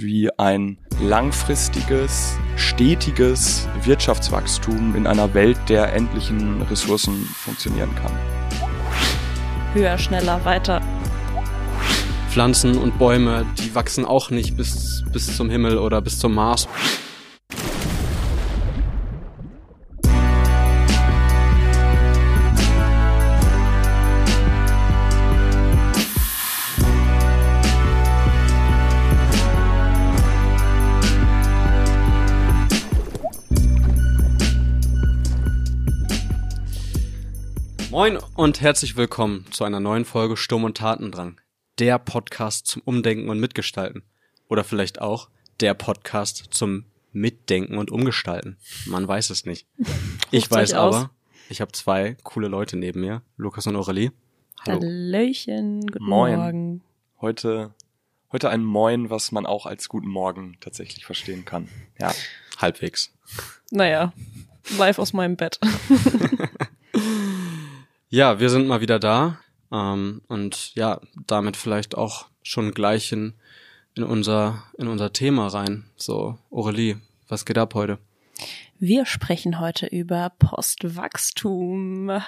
wie ein langfristiges, stetiges Wirtschaftswachstum in einer Welt der endlichen Ressourcen funktionieren kann. Höher, schneller, weiter. Pflanzen und Bäume, die wachsen auch nicht bis, bis zum Himmel oder bis zum Mars. Moin und herzlich willkommen zu einer neuen Folge Sturm und Tatendrang. Der Podcast zum Umdenken und Mitgestalten. Oder vielleicht auch der Podcast zum Mitdenken und Umgestalten. Man weiß es nicht. Ich weiß aber, ich habe zwei coole Leute neben mir, Lukas und Aurelie. Hallo. Hallöchen, guten Moin. Morgen. Heute, heute ein Moin, was man auch als guten Morgen tatsächlich verstehen kann. Ja. Halbwegs. Naja, live aus meinem Bett. Ja, wir sind mal wieder da ähm, und ja, damit vielleicht auch schon gleich in, in, unser, in unser Thema rein. So, Aurelie, was geht ab heute? Wir sprechen heute über Postwachstum.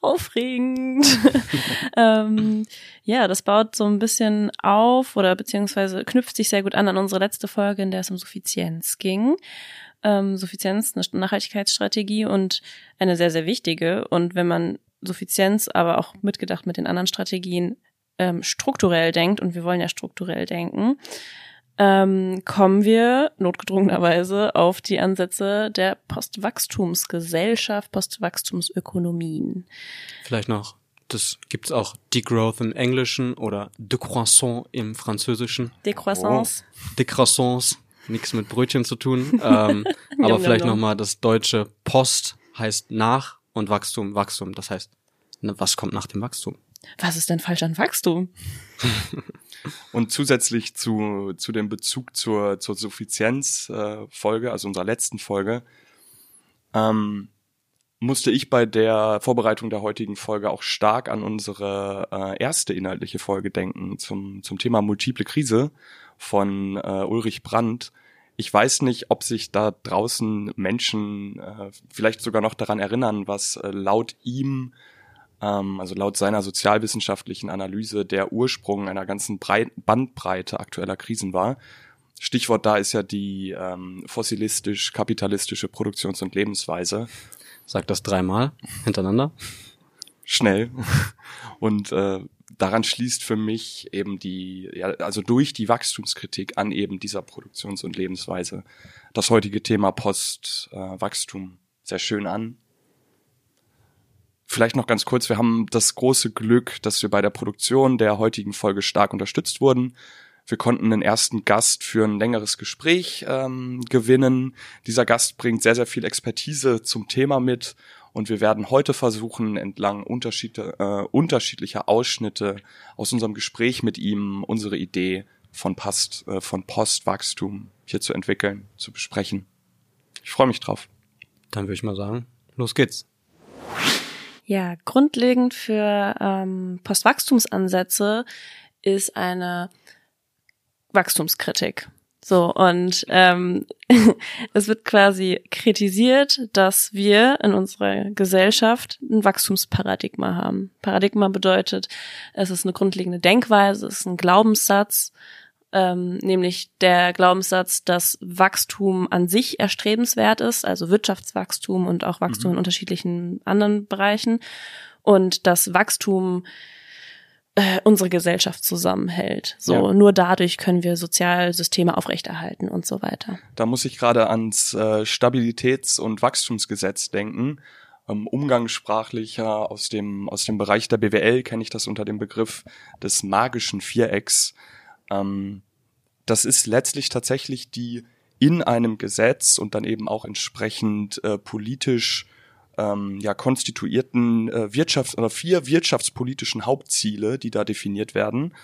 Aufregend. ähm, ja, das baut so ein bisschen auf oder beziehungsweise knüpft sich sehr gut an an unsere letzte Folge, in der es um Suffizienz ging. Ähm, Suffizienz, eine Nachhaltigkeitsstrategie und eine sehr, sehr wichtige. Und wenn man Suffizienz, aber auch mitgedacht mit den anderen Strategien ähm, strukturell denkt, und wir wollen ja strukturell denken, ähm, kommen wir notgedrungenerweise auf die Ansätze der Postwachstumsgesellschaft, Postwachstumsökonomien. Vielleicht noch, das gibt's auch Degrowth im Englischen oder Decroissant im Französischen. Decroissance. Decroissance, nichts mit Brötchen zu tun. ähm, aber vielleicht nochmal das deutsche Post heißt nach und Wachstum, Wachstum. Das heißt, ne, was kommt nach dem Wachstum? Was ist denn falsch an Wachstum? Und zusätzlich zu, zu dem Bezug zur, zur Suffizienz-Folge, äh, Folge, also unserer letzten Folge, ähm, musste ich bei der Vorbereitung der heutigen Folge auch stark an unsere äh, erste inhaltliche Folge denken zum, zum Thema multiple Krise von äh, Ulrich Brandt. Ich weiß nicht, ob sich da draußen Menschen äh, vielleicht sogar noch daran erinnern, was äh, laut ihm ähm, also laut seiner sozialwissenschaftlichen Analyse der Ursprung einer ganzen Brei Bandbreite aktueller Krisen war. Stichwort da ist ja die ähm, fossilistisch-kapitalistische Produktions- und Lebensweise. Sag das dreimal hintereinander. Schnell. Und äh, daran schließt für mich eben die, ja, also durch die Wachstumskritik an eben dieser Produktions- und Lebensweise das heutige Thema Postwachstum sehr schön an. Vielleicht noch ganz kurz, wir haben das große Glück, dass wir bei der Produktion der heutigen Folge stark unterstützt wurden. Wir konnten einen ersten Gast für ein längeres Gespräch ähm, gewinnen. Dieser Gast bringt sehr, sehr viel Expertise zum Thema mit und wir werden heute versuchen, entlang Unterschiede, äh, unterschiedlicher Ausschnitte aus unserem Gespräch mit ihm unsere Idee von, Post, äh, von Postwachstum hier zu entwickeln, zu besprechen. Ich freue mich drauf. Dann würde ich mal sagen, los geht's. Ja, grundlegend für ähm, Postwachstumsansätze ist eine Wachstumskritik. So, und ähm, es wird quasi kritisiert, dass wir in unserer Gesellschaft ein Wachstumsparadigma haben. Paradigma bedeutet, es ist eine grundlegende Denkweise, es ist ein Glaubenssatz, ähm, nämlich der Glaubenssatz, dass Wachstum an sich erstrebenswert ist, also Wirtschaftswachstum und auch Wachstum in unterschiedlichen anderen Bereichen und dass Wachstum äh, unsere Gesellschaft zusammenhält. So Ja. nur dadurch können wir Sozialsysteme aufrechterhalten und so weiter. Da muss ich gerade ans äh, Stabilitäts- und Wachstumsgesetz denken. Ähm, umgangssprachlicher aus dem, aus dem Bereich der BWL kenne ich das unter dem Begriff des magischen Vierecks. Ähm, das ist letztlich tatsächlich die in einem Gesetz und dann eben auch entsprechend äh, politisch ähm, ja konstituierten äh, Wirtschafts- oder vier wirtschaftspolitischen Hauptziele, die da definiert werden.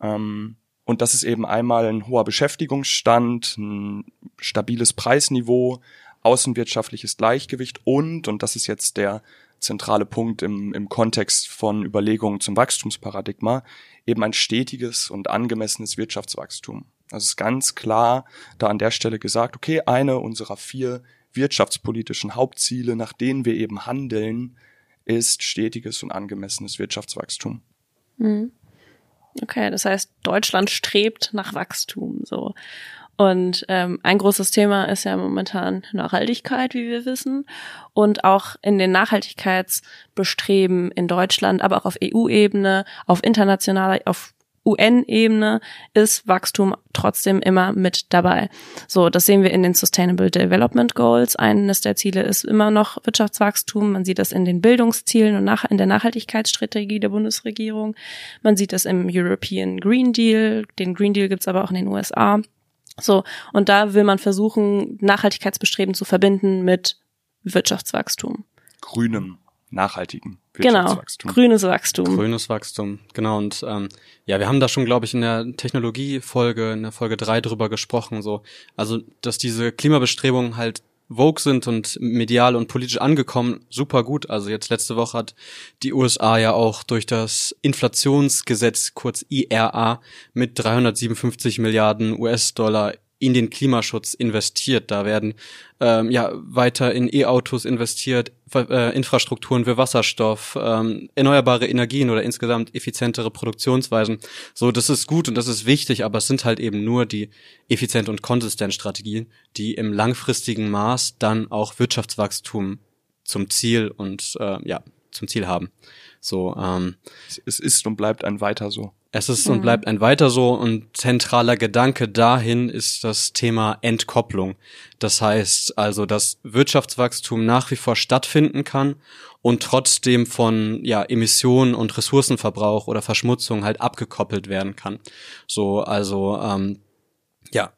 Ähm, und das ist eben einmal ein hoher Beschäftigungsstand, ein stabiles Preisniveau, außenwirtschaftliches Gleichgewicht und, und das ist jetzt der zentrale Punkt im, im Kontext von Überlegungen zum Wachstumsparadigma, eben ein stetiges und angemessenes Wirtschaftswachstum. Also es ist ganz klar da an der Stelle gesagt, okay, eine unserer vier wirtschaftspolitischen Hauptziele, nach denen wir eben handeln, ist stetiges und angemessenes Wirtschaftswachstum. Mhm. Okay, das heißt, Deutschland strebt nach Wachstum so. Und ähm, ein großes Thema ist ja momentan Nachhaltigkeit, wie wir wissen. Und auch in den Nachhaltigkeitsbestreben in Deutschland, aber auch auf EU-Ebene, auf internationaler, auf UN-Ebene ist Wachstum trotzdem immer mit dabei. So, das sehen wir in den Sustainable Development Goals. Eines der Ziele ist immer noch Wirtschaftswachstum. Man sieht das in den Bildungszielen und nach, in der Nachhaltigkeitsstrategie der Bundesregierung. Man sieht das im European Green Deal. Den Green Deal gibt's aber auch in den USA. So, und da will man versuchen, Nachhaltigkeitsbestreben zu verbinden mit Wirtschaftswachstum. Grünem, nachhaltigen Genau, Wirtschaftswachstum. grünes Wachstum. Grünes Wachstum, genau. Und ähm, ja, wir haben da schon, glaube ich, in der Technologiefolge, in der Folge drei drüber gesprochen. So, also dass diese Klimabestrebungen halt vogue sind und medial und politisch angekommen, super gut. Also jetzt letzte Woche hat die USA ja auch durch das Inflationsgesetz, kurz IRA, mit 357 Milliarden US-Dollar in den Klimaschutz investiert. Da werden ähm, ja weiter in E-Autos investiert, äh, Infrastrukturen für Wasserstoff, ähm, erneuerbare Energien oder insgesamt effizientere Produktionsweisen. So, das ist gut und das ist wichtig, aber es sind halt eben nur die effizient und konsistent Strategien, die im langfristigen Maß dann auch Wirtschaftswachstum zum Ziel und äh, ja zum Ziel haben. So, ähm, Es ist und bleibt ein weiter so. es ist und bleibt ein weiter so und zentraler Gedanke dahin ist das Thema Entkopplung. Das heißt also, dass Wirtschaftswachstum nach wie vor stattfinden kann und trotzdem von ja, Emissionen und Ressourcenverbrauch oder Verschmutzung halt abgekoppelt werden kann. So, also ähm, ja,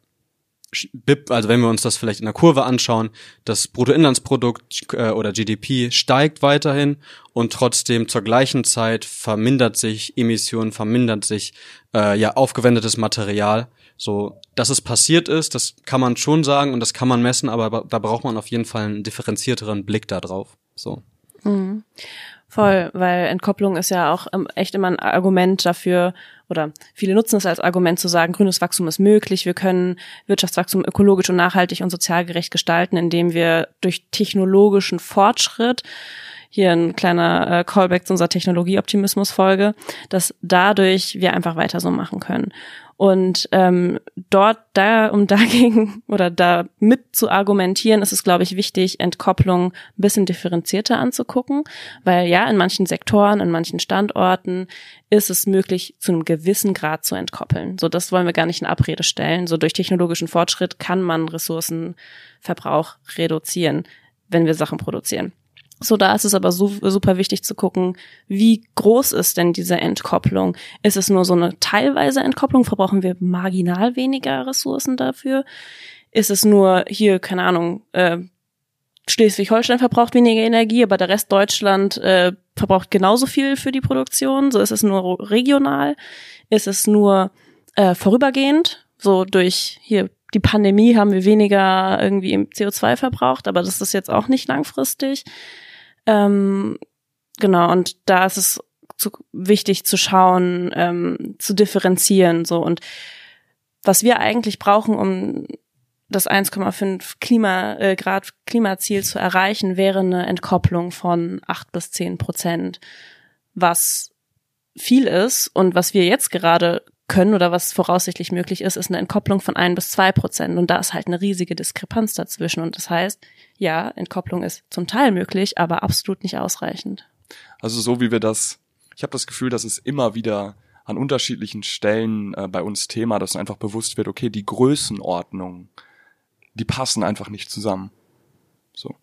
BIP, also wenn wir uns das vielleicht in der Kurve anschauen, das Bruttoinlandsprodukt äh, oder GDP steigt weiterhin und trotzdem zur gleichen Zeit vermindert sich Emissionen, vermindert sich äh, ja aufgewendetes Material. So, dass es passiert ist, das kann man schon sagen und das kann man messen, aber da braucht man auf jeden Fall einen differenzierteren Blick da drauf. So. Voll, weil Entkopplung ist ja auch ähm, echt immer ein Argument dafür, oder viele nutzen es als Argument zu sagen, grünes Wachstum ist möglich, wir können Wirtschaftswachstum ökologisch und nachhaltig und sozial gerecht gestalten, indem wir durch technologischen Fortschritt hier ein kleiner äh, Callback zu unserer Technologieoptimismus-Folge, dass dadurch wir einfach weiter so machen können. Und ähm, dort, da, um dagegen oder da mit zu argumentieren, ist es, glaube ich, wichtig, Entkopplung ein bisschen differenzierter anzugucken, weil ja, in manchen Sektoren, in manchen Standorten ist es möglich, zu einem gewissen Grad zu entkoppeln. So, das wollen wir gar nicht in Abrede stellen. So durch technologischen Fortschritt kann man Ressourcenverbrauch reduzieren, wenn wir Sachen produzieren. So, da ist es aber su super wichtig zu gucken, wie groß ist denn diese Entkopplung? Ist es nur so eine teilweise Entkopplung? Verbrauchen wir marginal weniger Ressourcen dafür? Ist es nur hier, keine Ahnung, äh, Schleswig-Holstein verbraucht weniger Energie, aber der Rest Deutschland äh, verbraucht genauso viel für die Produktion? So ist es nur regional? Ist es nur äh, vorübergehend? So durch hier die Pandemie haben wir weniger irgendwie im CO2 verbraucht, aber das ist jetzt auch nicht langfristig. Ähm, genau, und da ist es zu, wichtig zu schauen, ähm, zu differenzieren, so. Und was wir eigentlich brauchen, um das 1,5 Klima, äh, Grad Klimaziel zu erreichen, wäre eine Entkopplung von 8 bis 10 Prozent, was viel ist und was wir jetzt gerade können oder was voraussichtlich möglich ist, ist eine Entkopplung von ein bis zwei Prozent. Und da ist halt eine riesige Diskrepanz dazwischen. Und das heißt, ja, Entkopplung ist zum Teil möglich, aber absolut nicht ausreichend. Also so wie wir das, ich habe das Gefühl, dass es immer wieder an unterschiedlichen Stellen äh, bei uns Thema, dass einfach bewusst wird, okay, die Größenordnung, die passen einfach nicht zusammen. So.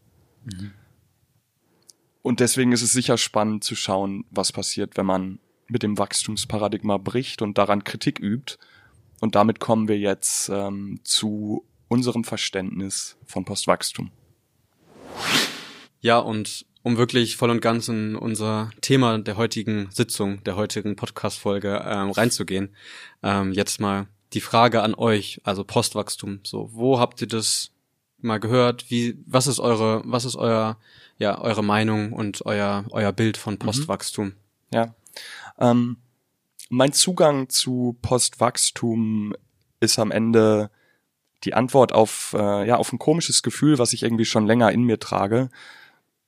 Und deswegen ist es sicher spannend zu schauen, was passiert, wenn man mit dem Wachstumsparadigma bricht und daran Kritik übt. Und damit kommen wir jetzt ähm, zu unserem Verständnis von Postwachstum. Ja, und um wirklich voll und ganz in unser Thema der heutigen Sitzung, der heutigen Podcast-Folge ähm, reinzugehen, ähm, jetzt mal die Frage an euch, also Postwachstum. So, wo habt ihr das mal gehört? Wie, was ist eure, was ist euer, ja, eure Meinung und euer, euer Bild von Postwachstum? Ja. Ähm, mein Zugang zu Postwachstum ist am Ende die Antwort auf, äh, ja, auf ein komisches Gefühl, was ich irgendwie schon länger in mir trage.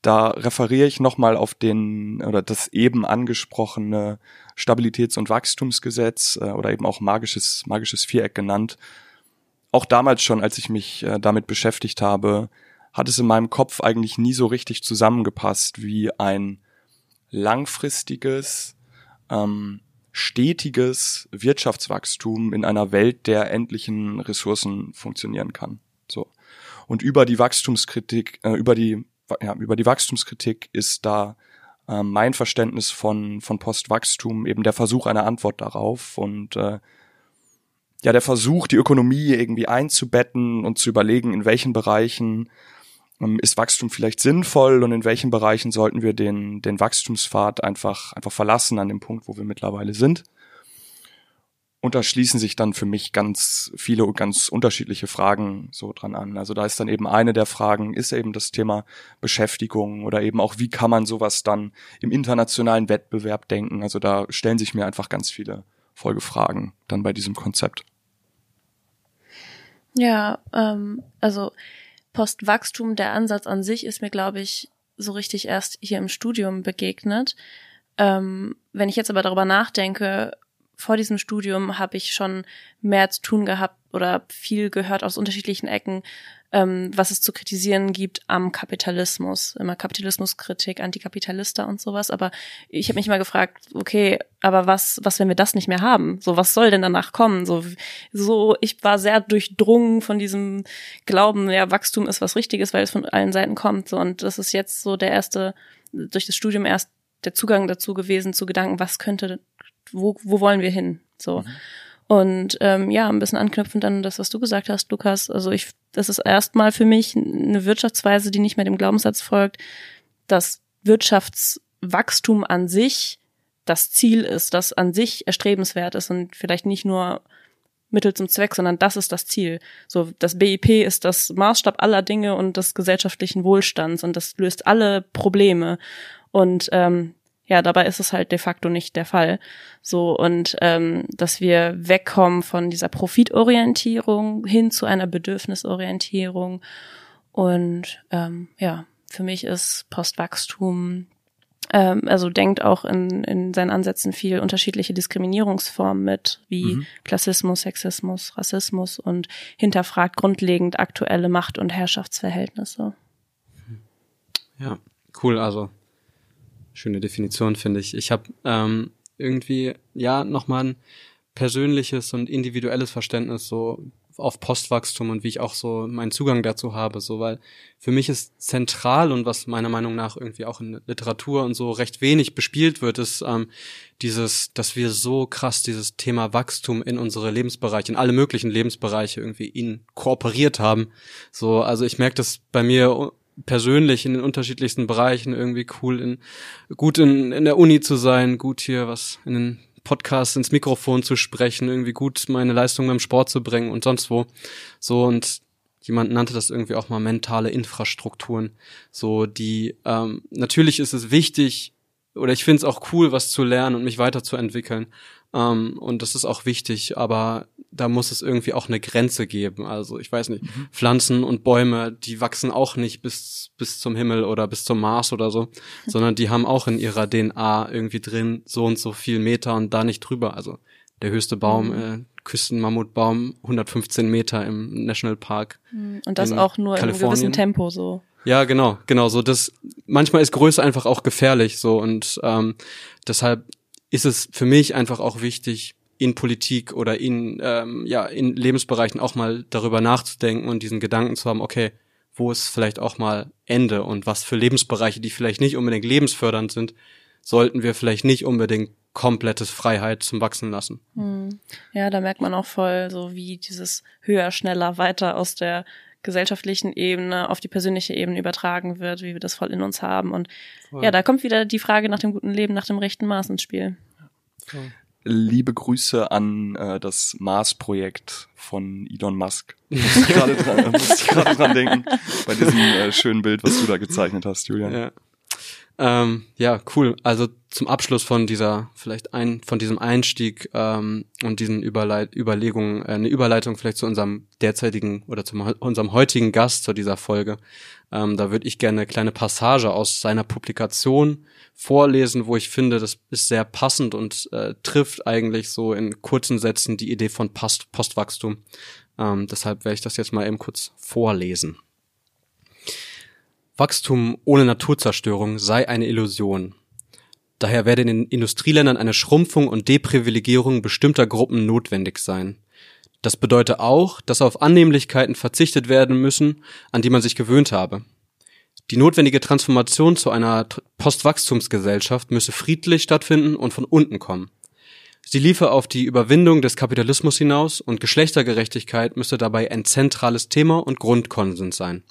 Da referiere ich nochmal auf den oder das eben angesprochene Stabilitäts- und Wachstumsgesetz äh, oder eben auch magisches, magisches Viereck genannt. Auch damals schon, als ich mich äh, damit beschäftigt habe, hat es in meinem Kopf eigentlich nie so richtig zusammengepasst, wie ein langfristiges, ähm, stetiges Wirtschaftswachstum in einer Welt der endlichen Ressourcen funktionieren kann. So. Und über die Wachstumskritik, äh, über die, ja, über die Wachstumskritik ist da äh, mein Verständnis von, von Postwachstum eben der Versuch einer Antwort darauf und äh, ja, der Versuch, die Ökonomie irgendwie einzubetten und zu überlegen, in welchen Bereichen ist Wachstum vielleicht sinnvoll und in welchen Bereichen sollten wir den, den Wachstumspfad einfach, einfach verlassen an dem Punkt, wo wir mittlerweile sind. Und da schließen sich dann für mich ganz viele ganz unterschiedliche Fragen so dran an. Also da ist dann eben eine der Fragen, ist eben das Thema Beschäftigung oder eben auch, wie kann man sowas dann im internationalen Wettbewerb denken? Also da stellen sich mir einfach ganz viele Folgefragen dann bei diesem Konzept. Ja, ähm, also Postwachstum, der Ansatz an sich ist mir, glaube ich, so richtig erst hier im Studium begegnet. Ähm, wenn ich jetzt aber darüber nachdenke, vor diesem Studium habe ich schon mehr zu tun gehabt oder viel gehört aus unterschiedlichen Ecken, ähm, was es zu kritisieren gibt am Kapitalismus. Immer Kapitalismuskritik, Antikapitalista und sowas. Aber ich habe mich mal gefragt, okay, aber was, was, wenn wir das nicht mehr haben? So, was soll denn danach kommen? So, so, ich war sehr durchdrungen von diesem Glauben, ja, Wachstum ist was Richtiges, weil es von allen Seiten kommt. So, und das ist jetzt so der erste, durch das Studium erst der Zugang dazu gewesen, zu Gedanken, was könnte wo, wo wollen wir hin? So. Mhm. Und ähm, ja, ein bisschen anknüpfend an das, was du gesagt hast, Lukas. Also ich, das ist erstmal für mich eine Wirtschaftsweise, die nicht mehr dem Glaubenssatz folgt, dass Wirtschaftswachstum an sich das Ziel ist, das an sich erstrebenswert ist und vielleicht nicht nur Mittel zum Zweck, sondern das ist das Ziel. So, das BIP ist das Maßstab aller Dinge und des gesellschaftlichen Wohlstands und das löst alle Probleme. Und ähm, ja, dabei ist es halt de facto nicht der Fall. So und ähm, dass wir wegkommen von dieser Profitorientierung hin zu einer Bedürfnisorientierung. Und ähm, ja, für mich ist Postwachstum ähm, also denkt auch in, in seinen Ansätzen viel unterschiedliche Diskriminierungsformen mit, wie mhm. Klassismus, Sexismus, Rassismus und hinterfragt grundlegend aktuelle Macht- und Herrschaftsverhältnisse. Ja, cool. Also schöne Definition, finde ich. Ich habe ähm, irgendwie, ja, nochmal ein persönliches und individuelles Verständnis so auf Postwachstum und wie ich auch so meinen Zugang dazu habe, so weil für mich ist zentral und was meiner Meinung nach irgendwie auch in Literatur und so recht wenig bespielt wird, ist ähm, dieses, dass wir so krass dieses Thema Wachstum in unsere Lebensbereiche, in alle möglichen Lebensbereiche irgendwie inkorporiert haben. So, also ich merke das bei mir persönlich in den unterschiedlichsten Bereichen irgendwie cool, in, gut in, in der Uni zu sein, gut hier was in den Podcast ins Mikrofon zu sprechen, irgendwie gut meine Leistung beim Sport zu bringen und sonst wo. So und jemand nannte das irgendwie auch mal mentale Infrastrukturen. So die ähm, natürlich ist es wichtig oder ich finde es auch cool, was zu lernen und mich weiterzuentwickeln. Ähm, und das ist auch wichtig, aber da muss es irgendwie auch eine Grenze geben. Also ich weiß nicht, mhm. Pflanzen und Bäume, die wachsen auch nicht bis, bis zum Himmel oder bis zum Mars oder so, sondern die haben auch in ihrer DNA irgendwie drin so und so viel Meter und da nicht drüber. Also der höchste Baum, mhm. äh, Küstenmammutbaum, 115 Meter im Nationalpark. Mhm. Und das auch nur in einem gewissen Tempo so. Ja, genau, genau. So das manchmal ist Größe einfach auch gefährlich so und ähm, deshalb ist es für mich einfach auch wichtig, in Politik oder in, ähm, ja, in Lebensbereichen auch mal darüber nachzudenken und diesen Gedanken zu haben, okay, wo ist vielleicht auch mal Ende und was für Lebensbereiche, die vielleicht nicht unbedingt lebensfördernd sind, sollten wir vielleicht nicht unbedingt komplettes Freiheit zum Wachsen lassen. Hm. Ja, da merkt man auch voll, so wie dieses höher, schneller, weiter aus der gesellschaftlichen Ebene auf die persönliche Ebene übertragen wird, wie wir das voll in uns haben. Und voll. ja, da kommt wieder die Frage nach dem guten Leben, nach dem rechten Maß ins Spiel. Voll liebe Grüße an äh, das Mars-Projekt von Elon Musk. Muss ich gerade dran, muss ich gerade dran denken, bei diesem äh, schönen Bild, was du da gezeichnet hast, Julian. Ja. Ähm, ja, cool. Also zum Abschluss von dieser, vielleicht ein, von diesem Einstieg ähm, und diesen Überleit Überlegungen, äh, eine Überleitung vielleicht zu unserem derzeitigen oder zu unserem heutigen Gast zu dieser Folge. Ähm, da würde ich gerne eine kleine Passage aus seiner Publikation vorlesen, wo ich finde, das ist sehr passend und äh, trifft eigentlich so in kurzen Sätzen die Idee von Post Postwachstum. Ähm, deshalb werde ich das jetzt mal eben kurz vorlesen. Wachstum ohne Naturzerstörung sei eine Illusion. Daher werde in den Industrieländern eine Schrumpfung und Deprivilegierung bestimmter Gruppen notwendig sein. Das bedeutet auch, dass auf Annehmlichkeiten verzichtet werden müssen, an die man sich gewöhnt habe. Die notwendige Transformation zu einer Postwachstumsgesellschaft müsse friedlich stattfinden und von unten kommen. Sie liefe auf die Überwindung des Kapitalismus hinaus und Geschlechtergerechtigkeit müsse dabei ein zentrales Thema und Grundkonsens sein.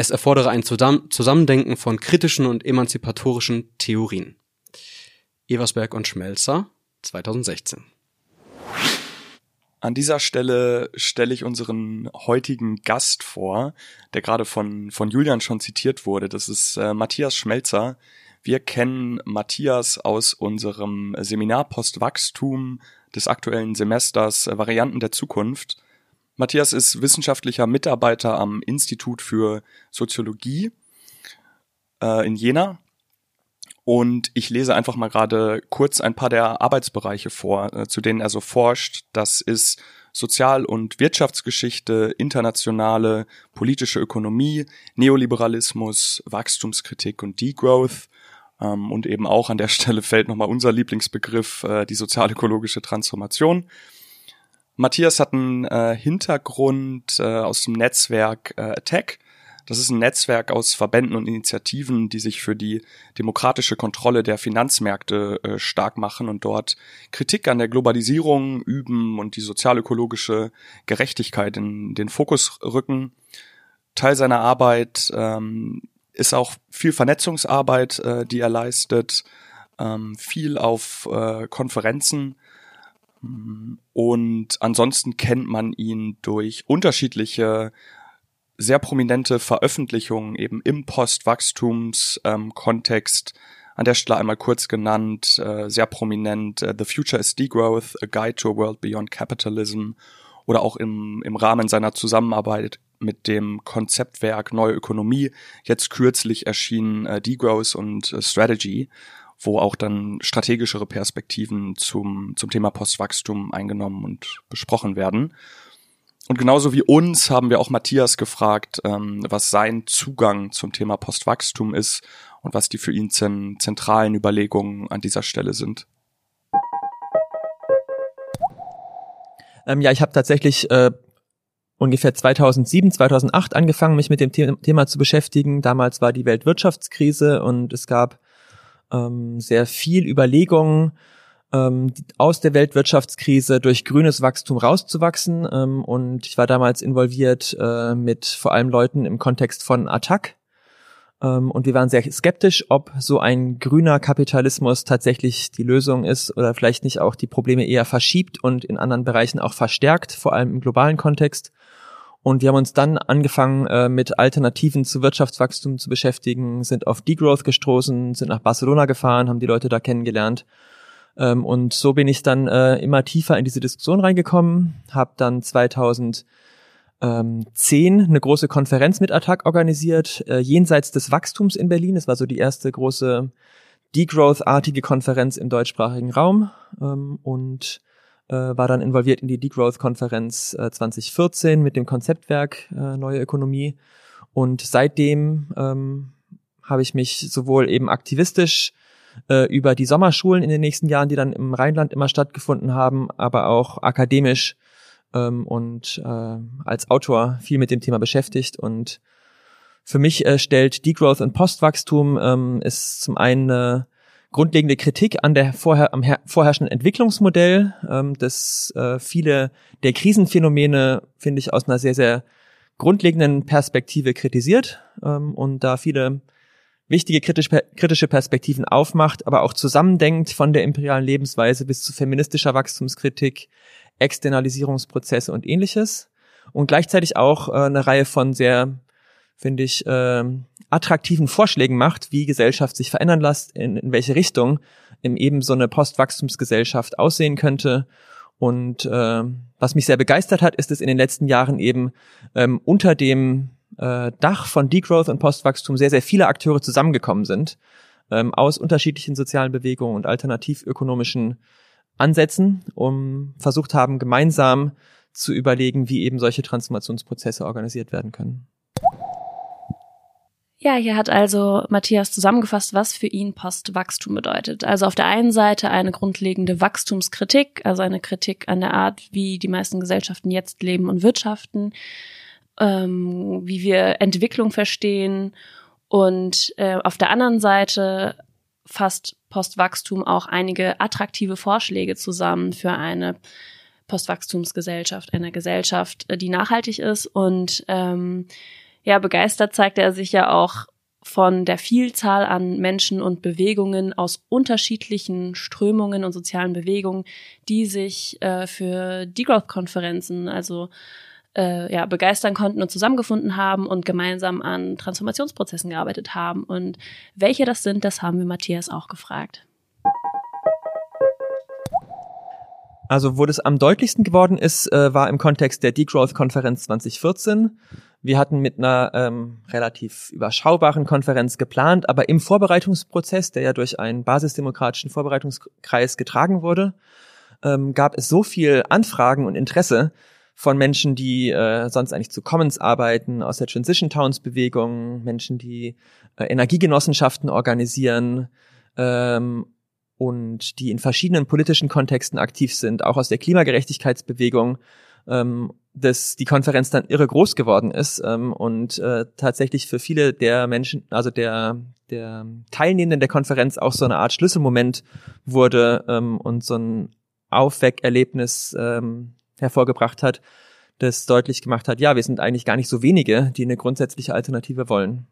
Es erfordere ein Zusammendenken von kritischen und emanzipatorischen Theorien. Eversberg und Schmelzer 2016. An dieser Stelle stelle ich unseren heutigen Gast vor, der gerade von, von Julian schon zitiert wurde. Das ist äh, Matthias Schmelzer. Wir kennen Matthias aus unserem Seminar Postwachstum des aktuellen Semesters äh, Varianten der Zukunft. Matthias ist wissenschaftlicher Mitarbeiter am Institut für Soziologie äh, in Jena. Und ich lese einfach mal gerade kurz ein paar der Arbeitsbereiche vor, äh, zu denen er so forscht. Das ist Sozial- und Wirtschaftsgeschichte, internationale politische Ökonomie, Neoliberalismus, Wachstumskritik und Degrowth. Ähm, und eben auch an der Stelle fällt nochmal unser Lieblingsbegriff, äh, die sozialökologische Transformation. Matthias hat einen äh, Hintergrund äh, aus dem Netzwerk äh, Attack. Das ist ein Netzwerk aus Verbänden und Initiativen, die sich für die demokratische Kontrolle der Finanzmärkte äh, stark machen und dort Kritik an der Globalisierung üben und die sozialökologische Gerechtigkeit in den Fokus rücken. Teil seiner Arbeit ähm, ist auch viel Vernetzungsarbeit, äh, die er leistet, ähm, viel auf äh, Konferenzen und ansonsten kennt man ihn durch unterschiedliche sehr prominente Veröffentlichungen eben im Postwachstumskontext. An der Stelle einmal kurz genannt, äh, sehr prominent äh, The Future is Degrowth, A Guide to a World Beyond Capitalism oder auch im, im Rahmen seiner Zusammenarbeit mit dem Konzeptwerk Neue Ökonomie, jetzt kürzlich erschienen äh, Degrowth und Strategy wo auch dann strategischere Perspektiven zum, zum Thema Postwachstum eingenommen und besprochen werden. Und genauso wie uns haben wir auch Matthias gefragt, ähm, was sein Zugang zum Thema Postwachstum ist und was die für ihn zentralen Überlegungen an dieser Stelle sind. Ähm, ja, ich habe tatsächlich äh, ungefähr 2007, 2008 angefangen, mich mit dem Thema zu beschäftigen. Damals war die Weltwirtschaftskrise und es gab ähm, sehr viel Überlegungen, ähm, aus der Weltwirtschaftskrise durch grünes Wachstum rauszuwachsen. Ähm, und ich war damals involviert äh, mit vor allem Leuten im Kontext von Attac. Ähm, und wir waren sehr skeptisch, ob so ein grüner Kapitalismus tatsächlich die Lösung ist oder vielleicht nicht auch die Probleme eher verschiebt und in anderen Bereichen auch verstärkt, vor allem im globalen Kontext. Und wir haben uns dann angefangen, äh, mit Alternativen zu Wirtschaftswachstum zu beschäftigen, sind auf Degrowth gestoßen, sind nach Barcelona gefahren, haben die Leute da kennengelernt. Ähm, und so bin ich dann äh, immer tiefer in diese Diskussion reingekommen, habe dann 2010 eine große Konferenz mit Attac organisiert, äh, jenseits des Wachstums in Berlin. Das war so die erste große Degrowth-artige Konferenz im deutschsprachigen Raum. Ähm, und äh, war dann involviert in die Degrowth-Konferenz äh, 2014 mit dem Konzeptwerk äh, Neue Ökonomie. Und seitdem ähm, habe ich mich sowohl eben aktivistisch äh, über die Sommerschulen in den nächsten Jahren, die dann im Rheinland immer stattgefunden haben, aber auch akademisch ähm, und äh, als Autor viel mit dem Thema beschäftigt. Und für mich äh, stellt Degrowth und Postwachstum ähm, ist zum einen äh, grundlegende Kritik an der vorher, am vorherrschenden Entwicklungsmodell, ähm, das äh, viele der Krisenphänomene, finde ich, aus einer sehr, sehr grundlegenden Perspektive kritisiert ähm, und da viele wichtige kritisch, kritische Perspektiven aufmacht, aber auch zusammendenkt von der imperialen Lebensweise bis zu feministischer Wachstumskritik, Externalisierungsprozesse und ähnliches. Und gleichzeitig auch äh, eine Reihe von sehr, finde ich, äh, attraktiven Vorschlägen macht, wie Gesellschaft sich verändern lässt, in, in welche Richtung eben so eine Postwachstumsgesellschaft aussehen könnte. Und äh, was mich sehr begeistert hat, ist, dass in den letzten Jahren eben ähm, unter dem äh, Dach von Degrowth und Postwachstum sehr, sehr viele Akteure zusammengekommen sind, ähm, aus unterschiedlichen sozialen Bewegungen und alternativökonomischen Ansätzen, um versucht haben, gemeinsam zu überlegen, wie eben solche Transformationsprozesse organisiert werden können. Ja, hier hat also Matthias zusammengefasst, was für ihn Postwachstum bedeutet. Also auf der einen Seite eine grundlegende Wachstumskritik, also eine Kritik an der Art, wie die meisten Gesellschaften jetzt leben und wirtschaften, ähm, wie wir Entwicklung verstehen und äh, auf der anderen Seite fasst Postwachstum auch einige attraktive Vorschläge zusammen für eine Postwachstumsgesellschaft, eine Gesellschaft, äh, die nachhaltig ist und ähm, ja, begeistert zeigte er sich ja auch von der Vielzahl an Menschen und Bewegungen aus unterschiedlichen Strömungen und sozialen Bewegungen, die sich äh, für Degrowth-Konferenzen, also äh, ja, begeistern konnten und zusammengefunden haben und gemeinsam an Transformationsprozessen gearbeitet haben. Und welche das sind, das haben wir Matthias auch gefragt. Also wo das am deutlichsten geworden ist, äh, war im Kontext der Degrowth-Konferenz 2014. Wir hatten mit einer ähm, relativ überschaubaren Konferenz geplant, aber im Vorbereitungsprozess, der ja durch einen basisdemokratischen Vorbereitungskreis getragen wurde, ähm, gab es so viel Anfragen und Interesse von Menschen, die äh, sonst eigentlich zu Commons arbeiten, aus der Transition Towns Bewegung, Menschen, die äh, Energiegenossenschaften organisieren ähm, und die in verschiedenen politischen Kontexten aktiv sind, auch aus der Klimagerechtigkeitsbewegung ähm, dass die Konferenz dann irre groß geworden ist ähm, und äh, tatsächlich für viele der Menschen, also der der Teilnehmenden der Konferenz auch so eine Art Schlüsselmoment wurde ähm, und so ein Aufweckerlebnis ähm, hervorgebracht hat, das deutlich gemacht hat, ja, wir sind eigentlich gar nicht so wenige, die eine grundsätzliche Alternative wollen.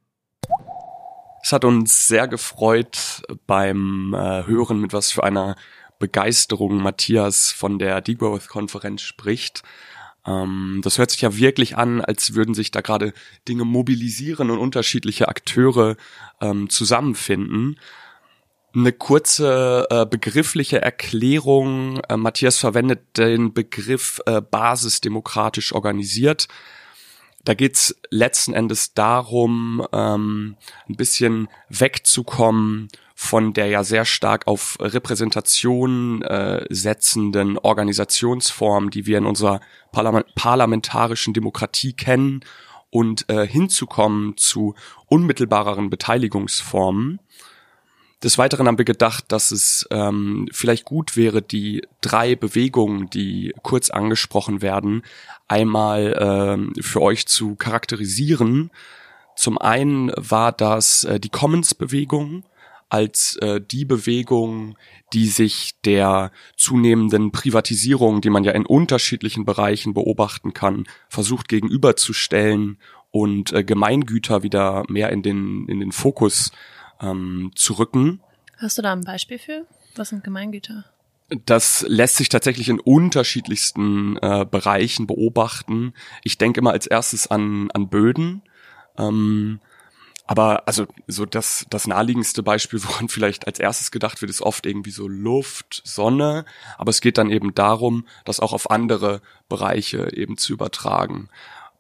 Es hat uns sehr gefreut beim äh, Hören, mit was für einer Begeisterung Matthias von der Degrowth-Konferenz spricht. Ähm, das hört sich ja wirklich an, als würden sich da gerade Dinge mobilisieren und unterschiedliche Akteure ähm, zusammenfinden. Eine kurze äh, begriffliche Erklärung. Äh, Matthias verwendet den Begriff äh, basisdemokratisch organisiert. Da geht's letzten Endes darum, ähm, ein bisschen wegzukommen von der ja sehr stark auf Repräsentation äh, setzenden Organisationsform, die wir in unserer Parlament parlamentarischen Demokratie kennen, und äh, hinzukommen zu unmittelbareren Beteiligungsformen. Des Weiteren haben wir gedacht, dass es ähm, vielleicht gut wäre, die drei Bewegungen, die kurz angesprochen werden, einmal ähm, für euch zu charakterisieren. Zum einen war das äh, die Commons-Bewegung, als äh, die Bewegung, die sich der zunehmenden Privatisierung, die man ja in unterschiedlichen Bereichen beobachten kann, versucht gegenüberzustellen und äh, Gemeingüter wieder mehr in den, in den Fokus ähm, zu rücken. Hast du da ein Beispiel für? Was sind Gemeingüter? Das lässt sich tatsächlich in unterschiedlichsten äh, Bereichen beobachten. Ich denke immer als erstes an, an Böden. Ähm, aber also so das, das naheliegendste Beispiel, woran vielleicht als erstes gedacht wird, ist oft irgendwie so Luft, Sonne. Aber es geht dann eben darum, das auch auf andere Bereiche eben zu übertragen.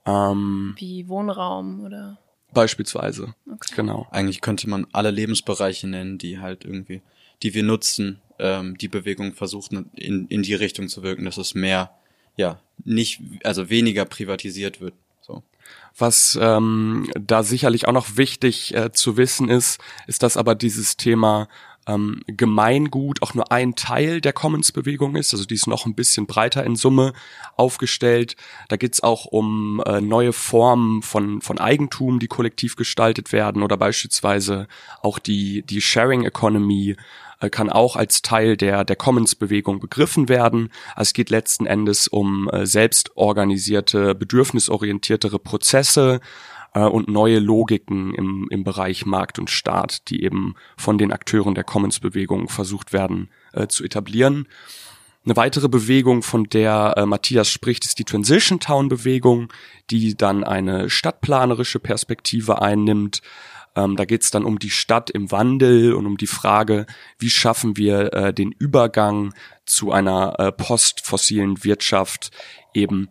Ähm, Wie Wohnraum oder? Beispielsweise. Okay. Genau. Eigentlich könnte man alle Lebensbereiche nennen, die halt irgendwie, die wir nutzen, ähm, die Bewegung versucht in, in die Richtung zu wirken, dass es mehr, ja, nicht, also weniger privatisiert wird. So. Was ähm, da sicherlich auch noch wichtig äh, zu wissen ist, ist, dass aber dieses Thema ähm, Gemeingut auch nur ein Teil der Commons-Bewegung ist. Also die ist noch ein bisschen breiter in Summe aufgestellt. Da geht's auch um äh, neue Formen von, von Eigentum, die kollektiv gestaltet werden oder beispielsweise auch die, die Sharing Economy äh, kann auch als Teil der, der Commons-Bewegung begriffen werden. Also es geht letzten Endes um äh, selbstorganisierte, bedürfnisorientiertere Prozesse äh, und neue Logiken im, im Bereich Markt und Staat, die eben von den Akteuren der Commons-Bewegung versucht werden äh, zu etablieren. Eine weitere Bewegung, von der äh, Matthias spricht, ist die Transition Town Bewegung, die dann eine stadtplanerische Perspektive einnimmt Ähm, da geht es dann um die Stadt im Wandel und um die Frage, wie schaffen wir äh, den Übergang zu einer äh, postfossilen Wirtschaft eben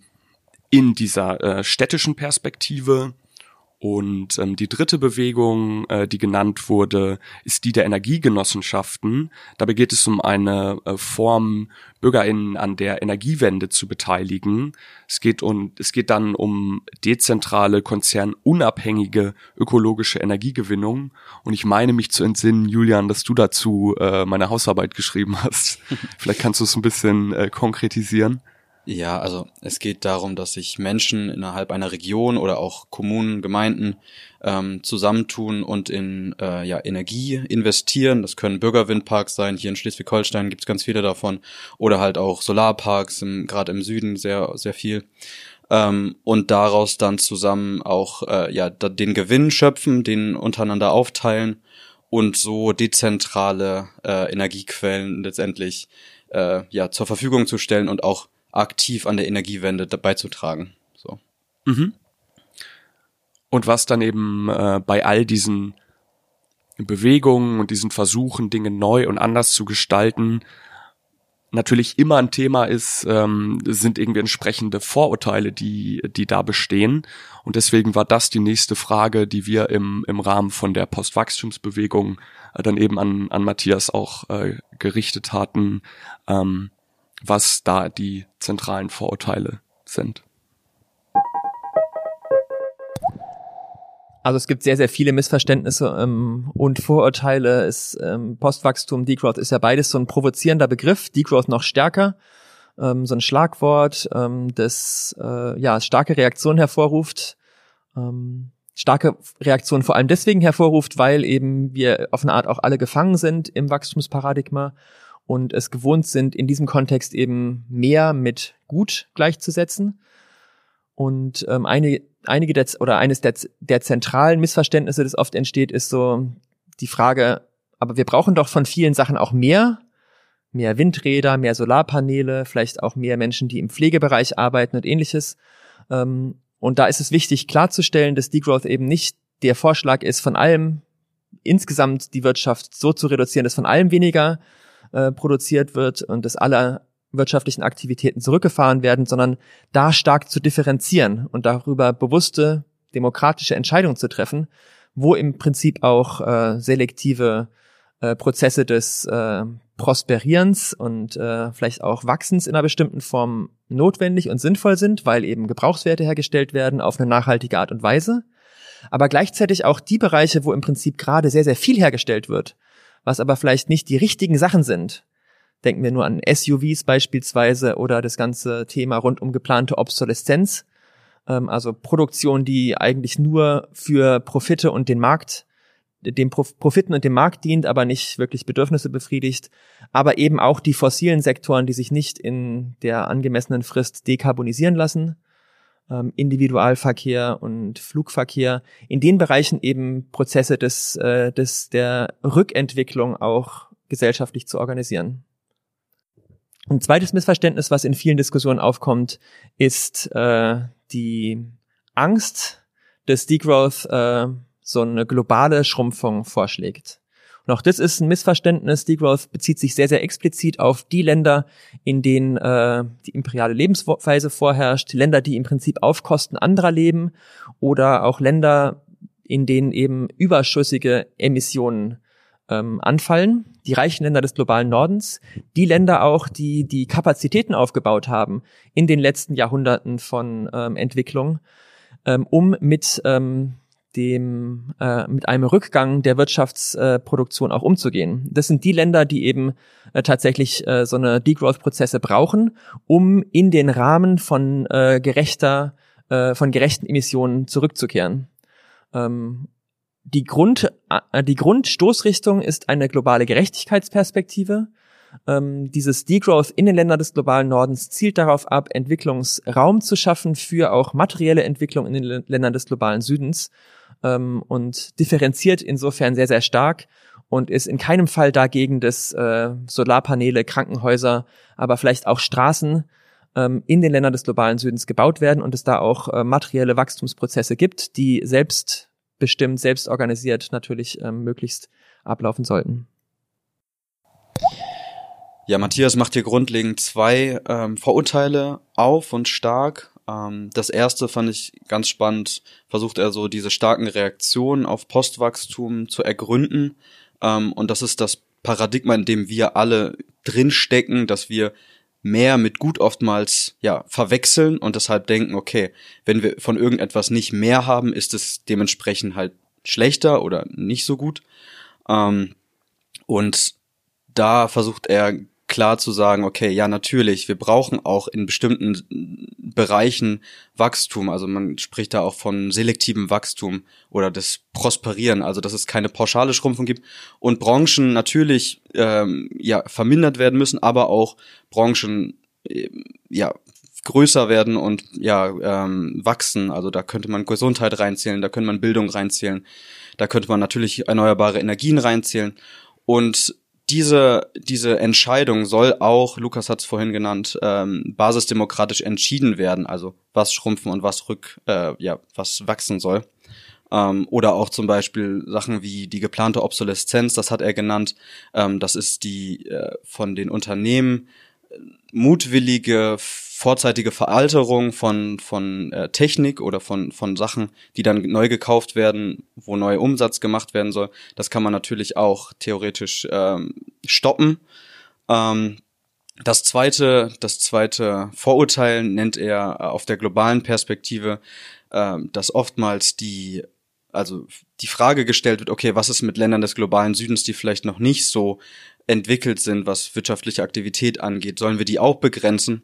in dieser äh, städtischen Perspektive und ähm, die dritte Bewegung, äh, die genannt wurde, ist die der Energiegenossenschaften. Dabei geht es um eine äh, Form, BürgerInnen an der Energiewende zu beteiligen. Es geht, um, es geht dann um dezentrale, konzernunabhängige ökologische Energiegewinnung. Und ich meine mich zu entsinnen, Julian, dass du dazu äh, meine Hausarbeit geschrieben hast. Vielleicht kannst du es ein bisschen äh, konkretisieren. Ja, also es geht darum, dass sich Menschen innerhalb einer Region oder auch Kommunen, Gemeinden ähm, zusammentun und in äh, ja, Energie investieren. Das können Bürgerwindparks sein. Hier in Schleswig-Holstein gibt's ganz viele davon. Oder halt auch Solarparks, gerade im Süden sehr, sehr viel. Ähm, und daraus dann zusammen auch äh, ja, den Gewinn schöpfen, den untereinander aufteilen und so dezentrale äh, Energiequellen letztendlich äh, ja, zur Verfügung zu stellen und auch aktiv an der Energiewende beizutragen. So. Mhm. Und was dann eben äh, bei all diesen Bewegungen und diesen Versuchen, Dinge neu und anders zu gestalten, natürlich immer ein Thema ist, ähm, sind irgendwie entsprechende Vorurteile, die, die da bestehen. Und deswegen war das die nächste Frage, die wir im, im Rahmen von der Postwachstumsbewegung äh, dann eben an, an Matthias auch äh, gerichtet hatten. Ähm, was da die zentralen Vorurteile sind. Also es gibt sehr, sehr viele Missverständnisse ähm, und Vorurteile. Es, ähm, Postwachstum, Degrowth ist ja beides so ein provozierender Begriff, Degrowth noch stärker, ähm, so ein Schlagwort, ähm, das äh, ja starke Reaktionen hervorruft. Ähm, starke Reaktionen vor allem deswegen hervorruft, weil eben wir auf eine Art auch alle gefangen sind im Wachstumsparadigma und es gewohnt sind, in diesem Kontext eben mehr mit gut gleichzusetzen. Und ähm, eine, einige der, oder eines der, der zentralen Missverständnisse, das oft entsteht, ist so die Frage, aber wir brauchen doch von vielen Sachen auch mehr, mehr Windräder, mehr Solarpaneele, vielleicht auch mehr Menschen, die im Pflegebereich arbeiten und ähnliches. Ähm, und da ist es wichtig klarzustellen, dass Degrowth eben nicht der Vorschlag ist, von allem insgesamt die Wirtschaft so zu reduzieren, dass von allem weniger äh, produziert wird und dass alle wirtschaftlichen Aktivitäten zurückgefahren werden, sondern da stark zu differenzieren und darüber bewusste demokratische Entscheidungen zu treffen, wo im Prinzip auch äh, selektive äh, Prozesse des äh, Prosperierens und äh, vielleicht auch Wachsens in einer bestimmten Form notwendig und sinnvoll sind, weil eben Gebrauchswerte hergestellt werden auf eine nachhaltige Art und Weise. Aber gleichzeitig auch die Bereiche, wo im Prinzip gerade sehr, sehr viel hergestellt wird, was aber vielleicht nicht die richtigen Sachen sind. Denken wir nur an SUVs beispielsweise oder das ganze Thema rund um geplante Obsoleszenz, ähm, also Produktion, die eigentlich nur für Profite und den Markt, dem Prof Profiten und dem Markt dient, aber nicht wirklich Bedürfnisse befriedigt, aber eben auch die fossilen Sektoren, die sich nicht in der angemessenen Frist dekarbonisieren lassen ähm, Individualverkehr und Flugverkehr, in den Bereichen eben Prozesse des, äh, des, der Rückentwicklung auch gesellschaftlich zu organisieren. Ein zweites Missverständnis, was in vielen Diskussionen aufkommt, ist äh, die Angst, dass Degrowth äh, so eine globale Schrumpfung vorschlägt. Und auch das ist ein Missverständnis. Degrowth bezieht sich sehr, sehr explizit auf die Länder, in denen äh, die imperiale Lebensweise vorherrscht, Länder, die im Prinzip auf Kosten anderer leben oder auch Länder, in denen eben überschüssige Emissionen ähm, anfallen. Die reichen Länder des globalen Nordens, die Länder auch, die die Kapazitäten aufgebaut haben in den letzten Jahrhunderten von ähm, Entwicklung, ähm, um mit ähm, dem äh, mit einem Rückgang der Wirtschaftsproduktion auch umzugehen. Das sind die Länder, die eben äh, tatsächlich äh, so eine Degrowth-Prozesse brauchen, um in den Rahmen von äh, gerechter äh, von gerechten Emissionen zurückzukehren. Ähm, die Grund äh, die Grundstoßrichtung ist eine globale Gerechtigkeitsperspektive. Ähm, dieses Degrowth in den Ländern des globalen Nordens zielt darauf ab, Entwicklungsraum zu schaffen für auch materielle Entwicklung in den Ländern des globalen Südens ähm, und differenziert insofern sehr, sehr stark und ist in keinem Fall dagegen, dass äh, Solarpaneele, Krankenhäuser, aber vielleicht auch Straßen ähm, in den Ländern des globalen Südens gebaut werden und es da auch äh, materielle Wachstumsprozesse gibt, die selbst selbstbestimmt, selbstorganisiert natürlich ähm, möglichst ablaufen sollten. Ja, Matthias macht hier grundlegend zwei ähm, Vorurteile auf und stark. Ähm, das erste fand ich ganz spannend, versucht er so diese starken Reaktionen auf Postwachstum zu ergründen. Ähm, und das ist das Paradigma, in dem wir alle drinstecken, dass wir mehr mit gut oftmals ja verwechseln und deshalb denken, okay, wenn wir von irgendetwas nicht mehr haben, ist es dementsprechend halt schlechter oder nicht so gut. Ähm, und da versucht er klar zu sagen, okay, ja, natürlich, wir brauchen auch in bestimmten Bereichen Wachstum. Also man spricht da auch von selektivem Wachstum oder das Prosperieren, also dass es keine pauschale Schrumpfung gibt und Branchen natürlich ähm, ja vermindert werden müssen, aber auch Branchen äh, ja größer werden und ja ähm, wachsen. Also da könnte man Gesundheit reinzählen, da könnte man Bildung reinzählen, da könnte man natürlich erneuerbare Energien reinzählen und diese, diese Entscheidung soll auch, Lukas hat es vorhin genannt, ähm, basisdemokratisch entschieden werden, also was schrumpfen und was rück, äh, ja, was wachsen soll. Ähm, oder auch zum Beispiel Sachen wie die geplante Obsoleszenz, das hat er genannt. Ähm, das ist die äh, von den Unternehmen mutwillige vorzeitige Veralterung von von äh, Technik oder von von Sachen, die dann neu gekauft werden, wo neuer Umsatz gemacht werden soll, das kann man natürlich auch theoretisch ähm, stoppen. Ähm, das zweite, das zweite Vorurteil nennt er äh, auf der globalen Perspektive, äh, dass oftmals die also die Frage gestellt wird, okay, was ist mit Ländern des globalen Südens, die vielleicht noch nicht so entwickelt sind, was wirtschaftliche Aktivität angeht, sollen wir die auch begrenzen?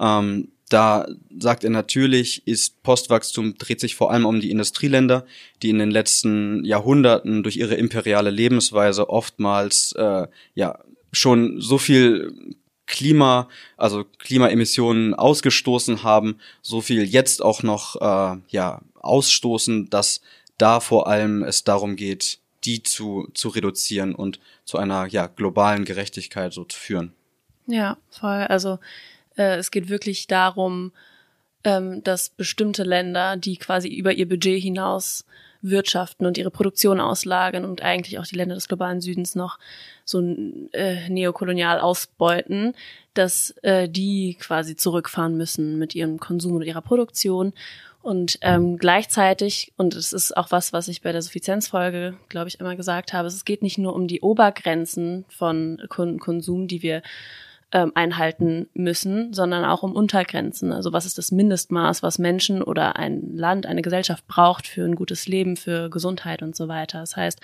Ähm, da sagt er natürlich, ist Postwachstum dreht sich vor allem um die Industrieländer, die in den letzten Jahrhunderten durch ihre imperiale Lebensweise oftmals äh, ja schon so viel Klima, also Klimaemissionen ausgestoßen haben, so viel jetzt auch noch äh, ja ausstoßen, dass da vor allem es darum geht, die zu, zu reduzieren und zu einer ja, globalen Gerechtigkeit so zu führen. Ja, voll. Also äh, es geht wirklich darum, ähm, dass bestimmte Länder, die quasi über ihr Budget hinaus wirtschaften und ihre Produktion auslagern und eigentlich auch die Länder des globalen Südens noch so äh, neokolonial ausbeuten, dass äh, die quasi zurückfahren müssen mit ihrem Konsum und ihrer Produktion. Und ähm, gleichzeitig, und es ist auch was, was ich bei der Suffizienzfolge, glaube ich, immer gesagt habe, es geht nicht nur um die Obergrenzen von Kon Konsum, die wir ähm, einhalten müssen, sondern auch um Untergrenzen. Also was ist das Mindestmaß, was Menschen oder ein Land, eine Gesellschaft braucht für ein gutes Leben, für Gesundheit und so weiter. Das heißt,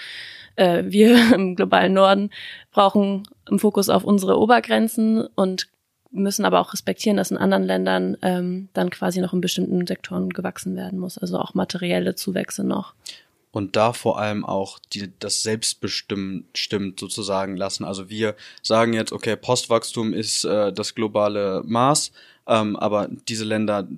äh, wir im globalen Norden brauchen im Fokus auf unsere Obergrenzen und müssen aber auch respektieren, dass in anderen Ländern ähm, dann quasi noch in bestimmten Sektoren gewachsen werden muss, also auch materielle Zuwächse noch. Und da vor allem auch die, das Selbstbestimmt stimmt sozusagen lassen. Also wir sagen jetzt, okay, Postwachstum ist äh, das globale Maß, ähm, aber diese Länder,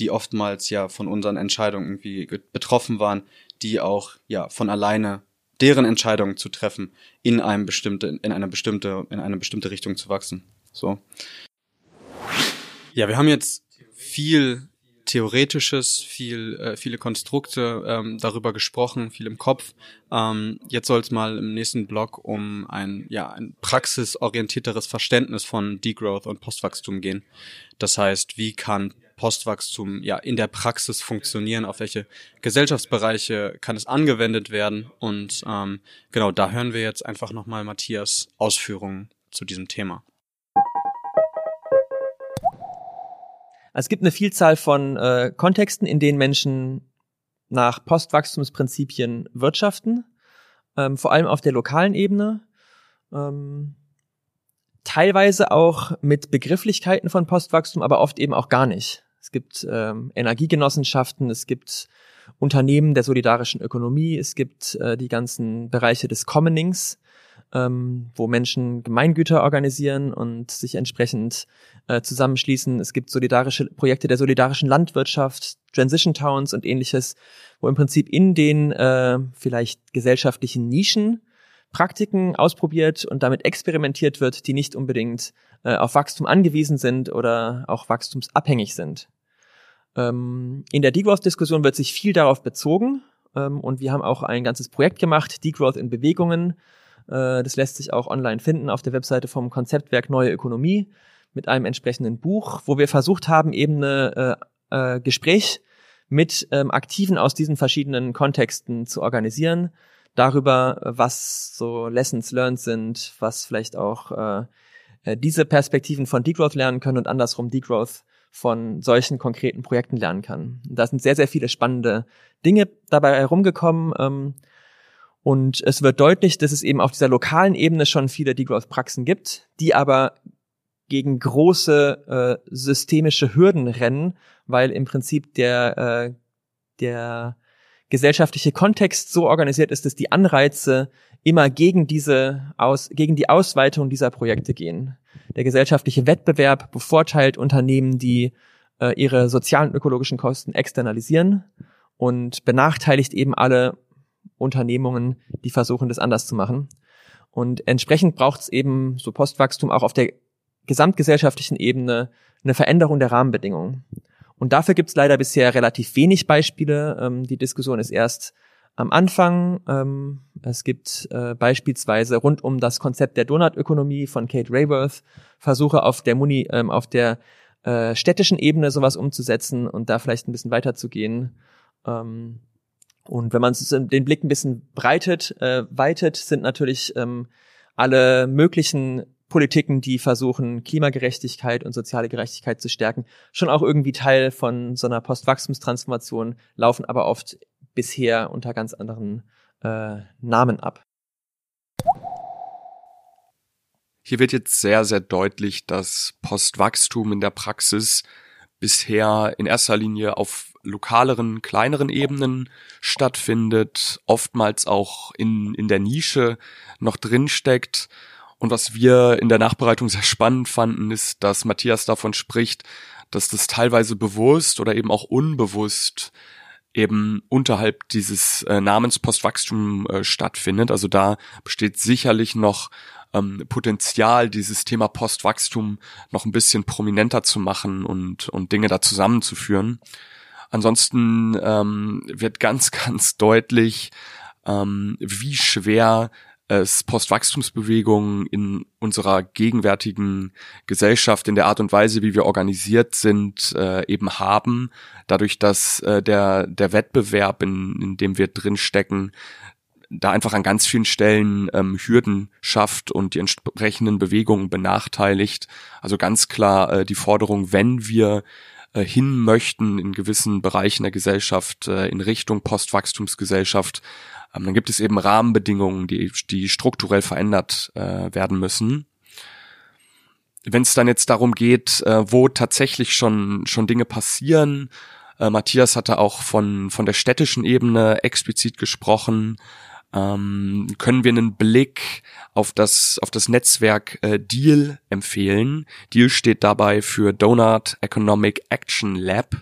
die oftmals ja von unseren Entscheidungen irgendwie betroffen waren, die auch ja von alleine deren Entscheidungen zu treffen, in einem bestimmte, in eine bestimmte, in eine bestimmte Richtung zu wachsen. So. Ja, wir haben jetzt viel Theoretisches, viel, äh, viele Konstrukte ähm, darüber gesprochen, viel im Kopf. Ähm, jetzt soll es mal im nächsten Blog um ein, ja, ein praxisorientierteres Verständnis von Degrowth und Postwachstum gehen. Das heißt, wie kann Postwachstum ja in der Praxis funktionieren, auf welche Gesellschaftsbereiche kann es angewendet werden und ähm, genau da hören wir jetzt einfach nochmal Matthias Ausführungen zu diesem Thema. Also es gibt eine Vielzahl von äh, Kontexten, in denen Menschen nach Postwachstumsprinzipien wirtschaften, ähm, vor allem auf der lokalen Ebene, ähm, teilweise auch mit Begrifflichkeiten von Postwachstum, aber oft eben auch gar nicht. Es gibt ähm, Energiegenossenschaften, es gibt Unternehmen der solidarischen Ökonomie, es gibt äh, die ganzen Bereiche des Commonings, ähm, wo Menschen Gemeingüter organisieren und sich entsprechend äh, zusammenschließen. Es gibt solidarische Projekte der solidarischen Landwirtschaft, Transition Towns und ähnliches, wo im Prinzip in den äh, vielleicht gesellschaftlichen Nischen Praktiken ausprobiert und damit experimentiert wird, die nicht unbedingt äh, auf Wachstum angewiesen sind oder auch wachstumsabhängig sind. Ähm, in der Degrowth-Diskussion wird sich viel darauf bezogen, ähm, und wir haben auch ein ganzes Projekt gemacht, Degrowth in Bewegungen. Äh, das lässt sich auch online finden auf der Webseite vom Konzeptwerk Neue Ökonomie mit einem entsprechenden Buch, wo wir versucht haben, eben eine äh, äh, Gespräch mit ähm, Aktiven aus diesen verschiedenen Kontexten zu organisieren, darüber, was so Lessons learned sind, was vielleicht auch äh, äh, diese Perspektiven von Degrowth lernen können und andersrum Degrowth von solchen konkreten Projekten lernen kann. Da sind sehr, sehr viele spannende Dinge dabei herumgekommen. Ähm, und es wird deutlich, dass es eben auf dieser lokalen Ebene schon viele Degrowth-Praxen gibt, die aber gegen große äh, systemische Hürden rennen, weil im Prinzip der, äh, der gesellschaftliche Kontext so organisiert ist, dass die Anreize immer gegen diese aus, gegen die Ausweitung dieser Projekte gehen. Der gesellschaftliche Wettbewerb bevorteilt Unternehmen, die äh, ihre sozialen ökologischen Kosten externalisieren und benachteiligt eben alle Unternehmungen, die versuchen, das anders zu machen. Und entsprechend braucht es eben so Postwachstum auch auf der gesamtgesellschaftlichen Ebene eine Veränderung der Rahmenbedingungen. Und dafür gibt es leider bisher relativ wenig Beispiele. Ähm, die Diskussion ist erst am Anfang. Ähm, es gibt äh, beispielsweise rund um das Konzept der Donutökonomie von Kate Rayworth Versuche auf der Muni, ähm, auf der äh, städtischen Ebene sowas umzusetzen und da vielleicht ein bisschen weiterzugehen. Ähm, und wenn man den Blick ein bisschen breitet, äh, weitet, sind natürlich ähm, alle möglichen Politiken, die versuchen, Klimagerechtigkeit und soziale Gerechtigkeit zu stärken, schon auch irgendwie Teil von so einer Postwachstumstransformation, laufen aber oft bisher unter ganz anderen äh, Namen ab. Hier wird jetzt sehr, sehr deutlich, dass Postwachstum in der Praxis bisher in erster Linie auf lokaleren, kleineren Ebenen stattfindet, oftmals auch in, in der Nische noch drinsteckt und was wir in der Nachbereitung sehr spannend fanden, ist, dass Matthias davon spricht, dass das teilweise bewusst oder eben auch unbewusst eben unterhalb dieses äh, Namens Postwachstum äh, stattfindet. Also da besteht sicherlich noch ähm, Potenzial, dieses Thema Postwachstum noch ein bisschen prominenter zu machen und, und Dinge da zusammenzuführen. Ansonsten ähm, wird ganz, ganz deutlich, ähm, wie schwer es Postwachstumsbewegungen in unserer gegenwärtigen Gesellschaft, in der Art und Weise, wie wir organisiert sind, äh, eben haben. Dadurch, dass äh, der, der Wettbewerb, in, in dem wir drinstecken, da einfach an ganz vielen Stellen ähm, Hürden schafft und die entsprechenden Bewegungen benachteiligt. Also ganz klar äh, die Forderung, wenn wir äh, hin möchten in gewissen Bereichen der Gesellschaft äh, in Richtung Postwachstumsgesellschaft, ähm, dann gibt es eben Rahmenbedingungen, die, die strukturell verändert äh, werden müssen. Wenn es dann jetzt darum geht, äh, wo tatsächlich schon, schon Dinge passieren, äh, Matthias hatte auch von, von der städtischen Ebene explizit gesprochen, ähm, können wir einen Blick auf das, auf das Netzwerk äh, Deal empfehlen. Deal steht dabei für Donut Economic Action Lab.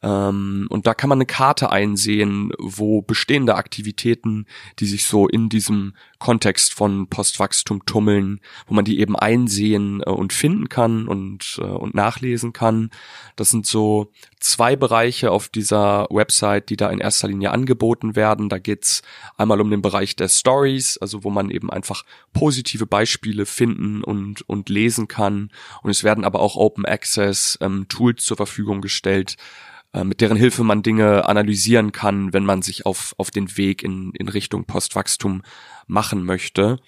Ähm, und da kann man eine Karte einsehen, wo bestehende Aktivitäten, die sich so in diesem Kontext von Postwachstum tummeln, wo man die eben einsehen äh, und finden kann und, äh, und nachlesen kann. Das sind so zwei Bereiche auf dieser Website, die da in erster Linie angeboten werden. Da geht's einmal um den Bereich der Stories, also wo man eben einfach positive Beispiele finden und, und lesen kann. Und es werden aber auch Open Access ähm, Tools zur Verfügung gestellt, äh, mit deren Hilfe man Dinge analysieren kann, wenn man sich auf, auf den Weg in, in Richtung Postwachstum machen möchte.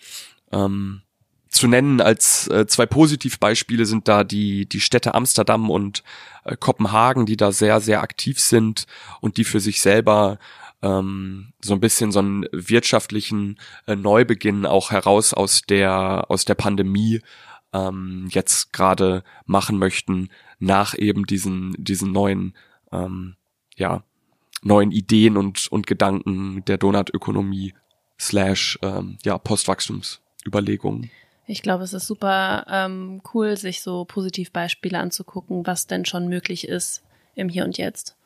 Ähm, zu nennen als äh, zwei Positivbeispiele sind da die, die Städte Amsterdam und äh, Kopenhagen, die da sehr, sehr aktiv sind und die für sich selber ähm, so ein bisschen so einen wirtschaftlichen äh, Neubeginn auch heraus aus der, aus der Pandemie ähm, jetzt gerade machen möchten, nach eben diesen, diesen neuen ähm, ja, neuen Ideen und, und Gedanken der Donutökonomie slash ähm, ja, Postwachstumsüberlegungen. Ich glaube, es ist super ähm, cool, sich so Positivbeispiele anzugucken, was denn schon möglich ist im Hier und Jetzt,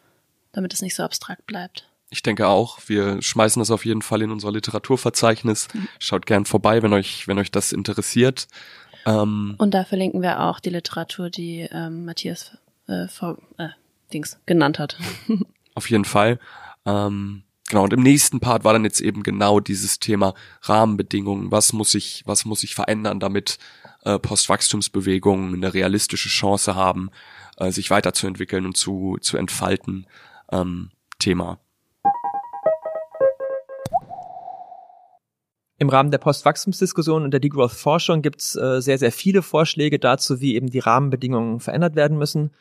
damit es nicht so abstrakt bleibt. Ich denke auch. Wir schmeißen das auf jeden Fall in unser Literaturverzeichnis. Mhm. Schaut gern vorbei, wenn euch, wenn euch das interessiert. Ähm, und da verlinken wir auch die Literatur, die ähm, Matthias äh, vor, äh, Dings genannt hat. Auf jeden Fall. Ähm, genau, und im nächsten Part war dann jetzt eben genau dieses Thema Rahmenbedingungen. Was muss ich, was muss ich verändern, damit äh, Postwachstumsbewegungen eine realistische Chance haben, äh, sich weiterzuentwickeln und zu, zu entfalten. Ähm, Thema. Im Rahmen der Postwachstumsdiskussion und der Degrowth-Forschung gibt es äh, sehr, sehr viele Vorschläge dazu, wie eben die Rahmenbedingungen verändert werden müssen.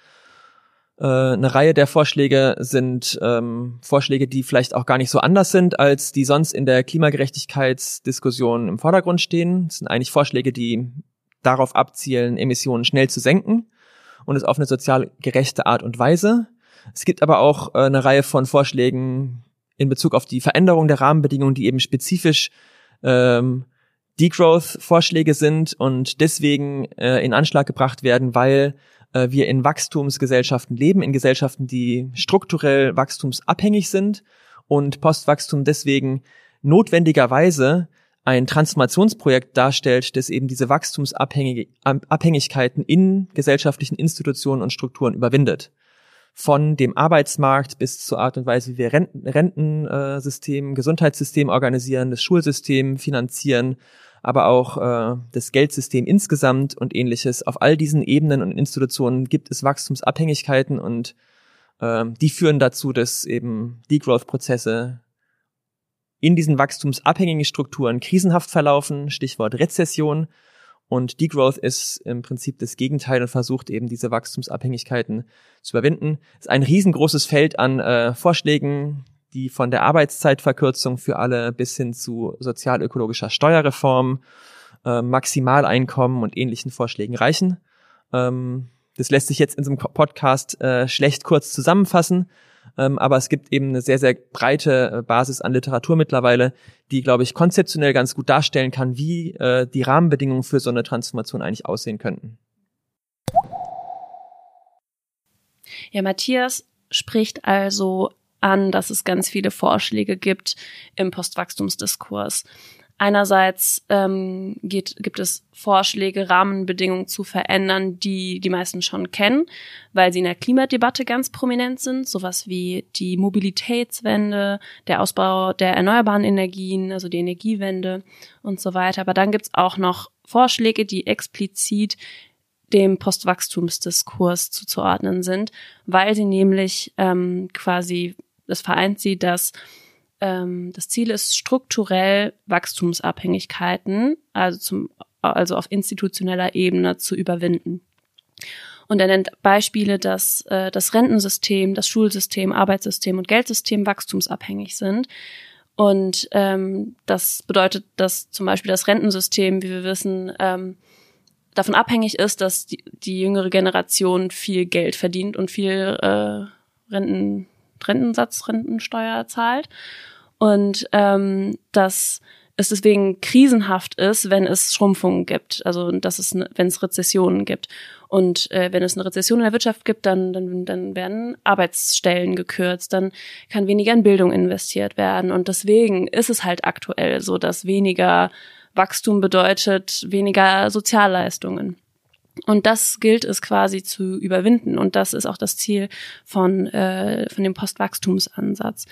Äh, eine Reihe der Vorschläge sind ähm, Vorschläge, die vielleicht auch gar nicht so anders sind, als die sonst in der Klimagerechtigkeitsdiskussion im Vordergrund stehen. Das sind eigentlich Vorschläge, die darauf abzielen, Emissionen schnell zu senken und es auf eine sozial gerechte Art und Weise. Es gibt aber auch äh, eine Reihe von Vorschlägen in Bezug auf die Veränderung der Rahmenbedingungen, die eben spezifisch ähm, Degrowth-Vorschläge sind und deswegen äh, in Anschlag gebracht werden, weil äh, wir in Wachstumsgesellschaften leben, in Gesellschaften, die strukturell wachstumsabhängig sind und Postwachstum deswegen notwendigerweise ein Transformationsprojekt darstellt, das eben diese Wachstumsabhängigkeiten in gesellschaftlichen Institutionen und Strukturen überwindet. Von dem Arbeitsmarkt bis zur Art und Weise, wie wir Renten, Rentensystem, Gesundheitssystem organisieren, das Schulsystem finanzieren, aber auch äh, das Geldsystem insgesamt und ähnliches. Auf all diesen Ebenen und Institutionen gibt es Wachstumsabhängigkeiten und äh, die führen dazu, dass eben Degrowth-Prozesse in diesen wachstumsabhängigen Strukturen krisenhaft verlaufen, Stichwort Rezession. Und Degrowth ist im Prinzip das Gegenteil und versucht eben diese Wachstumsabhängigkeiten zu überwinden. Es ist ein riesengroßes Feld an äh, Vorschlägen, die von der Arbeitszeitverkürzung für alle bis hin zu sozialökologischer Steuerreform, äh, Maximaleinkommen und ähnlichen Vorschlägen reichen. Ähm, das lässt sich jetzt in so einem Podcast äh, schlecht kurz zusammenfassen, ähm, aber es gibt eben eine sehr, sehr breite äh, Basis an Literatur mittlerweile, die, glaube ich, konzeptionell ganz gut darstellen kann, wie äh, die Rahmenbedingungen für so eine Transformation eigentlich aussehen könnten. Ja, Matthias spricht also an, dass es ganz viele Vorschläge gibt im Postwachstumsdiskurs. Einerseits ähm, geht, gibt es Vorschläge, Rahmenbedingungen zu verändern, die die meisten schon kennen, weil sie in der Klimadebatte ganz prominent sind, sowas wie die Mobilitätswende, der Ausbau der erneuerbaren Energien, also die Energiewende und so weiter. Aber dann gibt es auch noch Vorschläge, die explizit dem Postwachstumsdiskurs zuzuordnen sind, weil sie nämlich ähm, quasi das vereint sie, dass ähm, das Ziel ist, strukturell Wachstumsabhängigkeiten, also zum, also auf institutioneller Ebene zu überwinden. Und er nennt Beispiele, dass äh, das Rentensystem, das Schulsystem, Arbeitssystem und Geldsystem wachstumsabhängig sind. Und ähm, das bedeutet, dass zum Beispiel das Rentensystem, wie wir wissen, ähm, davon abhängig ist, dass die, die jüngere Generation viel Geld verdient und viel äh, Renten, Rentensatz, Rentensteuer zahlt. Und ähm, dass es deswegen krisenhaft ist, wenn es Schrumpfungen gibt, also dass es, wenn es Rezessionen gibt. Und äh, wenn es eine Rezession in der Wirtschaft gibt, dann, dann, dann werden Arbeitsstellen gekürzt, dann kann weniger in Bildung investiert werden. Und deswegen ist es halt aktuell so, dass weniger Wachstum bedeutet weniger Sozialleistungen. Und das gilt es quasi zu überwinden. Und das ist auch das Ziel von, äh, von dem Postwachstumsansatz.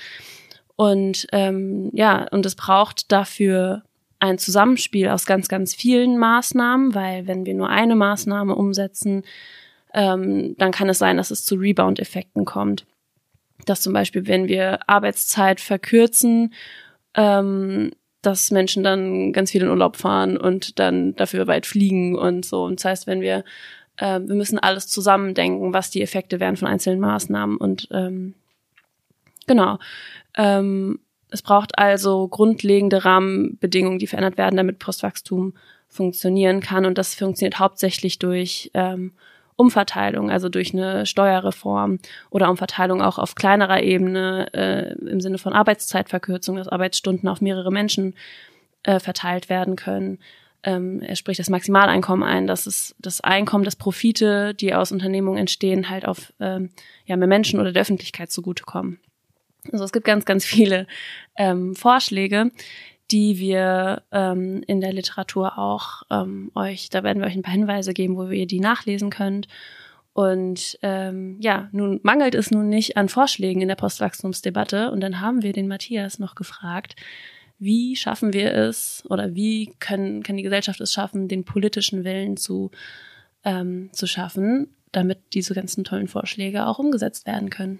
Und ähm, ja, und es braucht dafür ein Zusammenspiel aus ganz, ganz vielen Maßnahmen, weil wenn wir nur eine Maßnahme umsetzen, ähm, dann kann es sein, dass es zu Rebound-Effekten kommt. Dass zum Beispiel, wenn wir Arbeitszeit verkürzen, ähm, dass Menschen dann ganz viel in Urlaub fahren und dann dafür weit fliegen und so. Und das heißt, wenn wir, äh, wir müssen alles zusammendenken, was die Effekte wären von einzelnen Maßnahmen und ähm, genau. Ähm, es braucht also grundlegende Rahmenbedingungen, die verändert werden, damit Postwachstum funktionieren kann. Und das funktioniert hauptsächlich durch ähm, Umverteilung, also durch eine Steuerreform oder Umverteilung auch auf kleinerer Ebene äh, im Sinne von Arbeitszeitverkürzung, dass Arbeitsstunden auf mehrere Menschen äh, verteilt werden können. Ähm, er spricht das Maximaleinkommen ein, dass es das Einkommen, das Profite, die aus Unternehmungen entstehen, halt auf ähm, ja, mehr Menschen oder der Öffentlichkeit zugutekommen. Also es gibt ganz, ganz viele ähm, Vorschläge, die wir ähm, in der Literatur auch ähm, euch, da werden wir euch ein paar Hinweise geben, wo ihr die nachlesen könnt. Und ähm, ja, nun mangelt es nun nicht an Vorschlägen in der Postwachstumsdebatte. Und dann haben wir den Matthias noch gefragt, wie schaffen wir es oder wie können, kann die Gesellschaft es schaffen, den politischen Willen zu, ähm, zu schaffen, damit diese ganzen tollen Vorschläge auch umgesetzt werden können.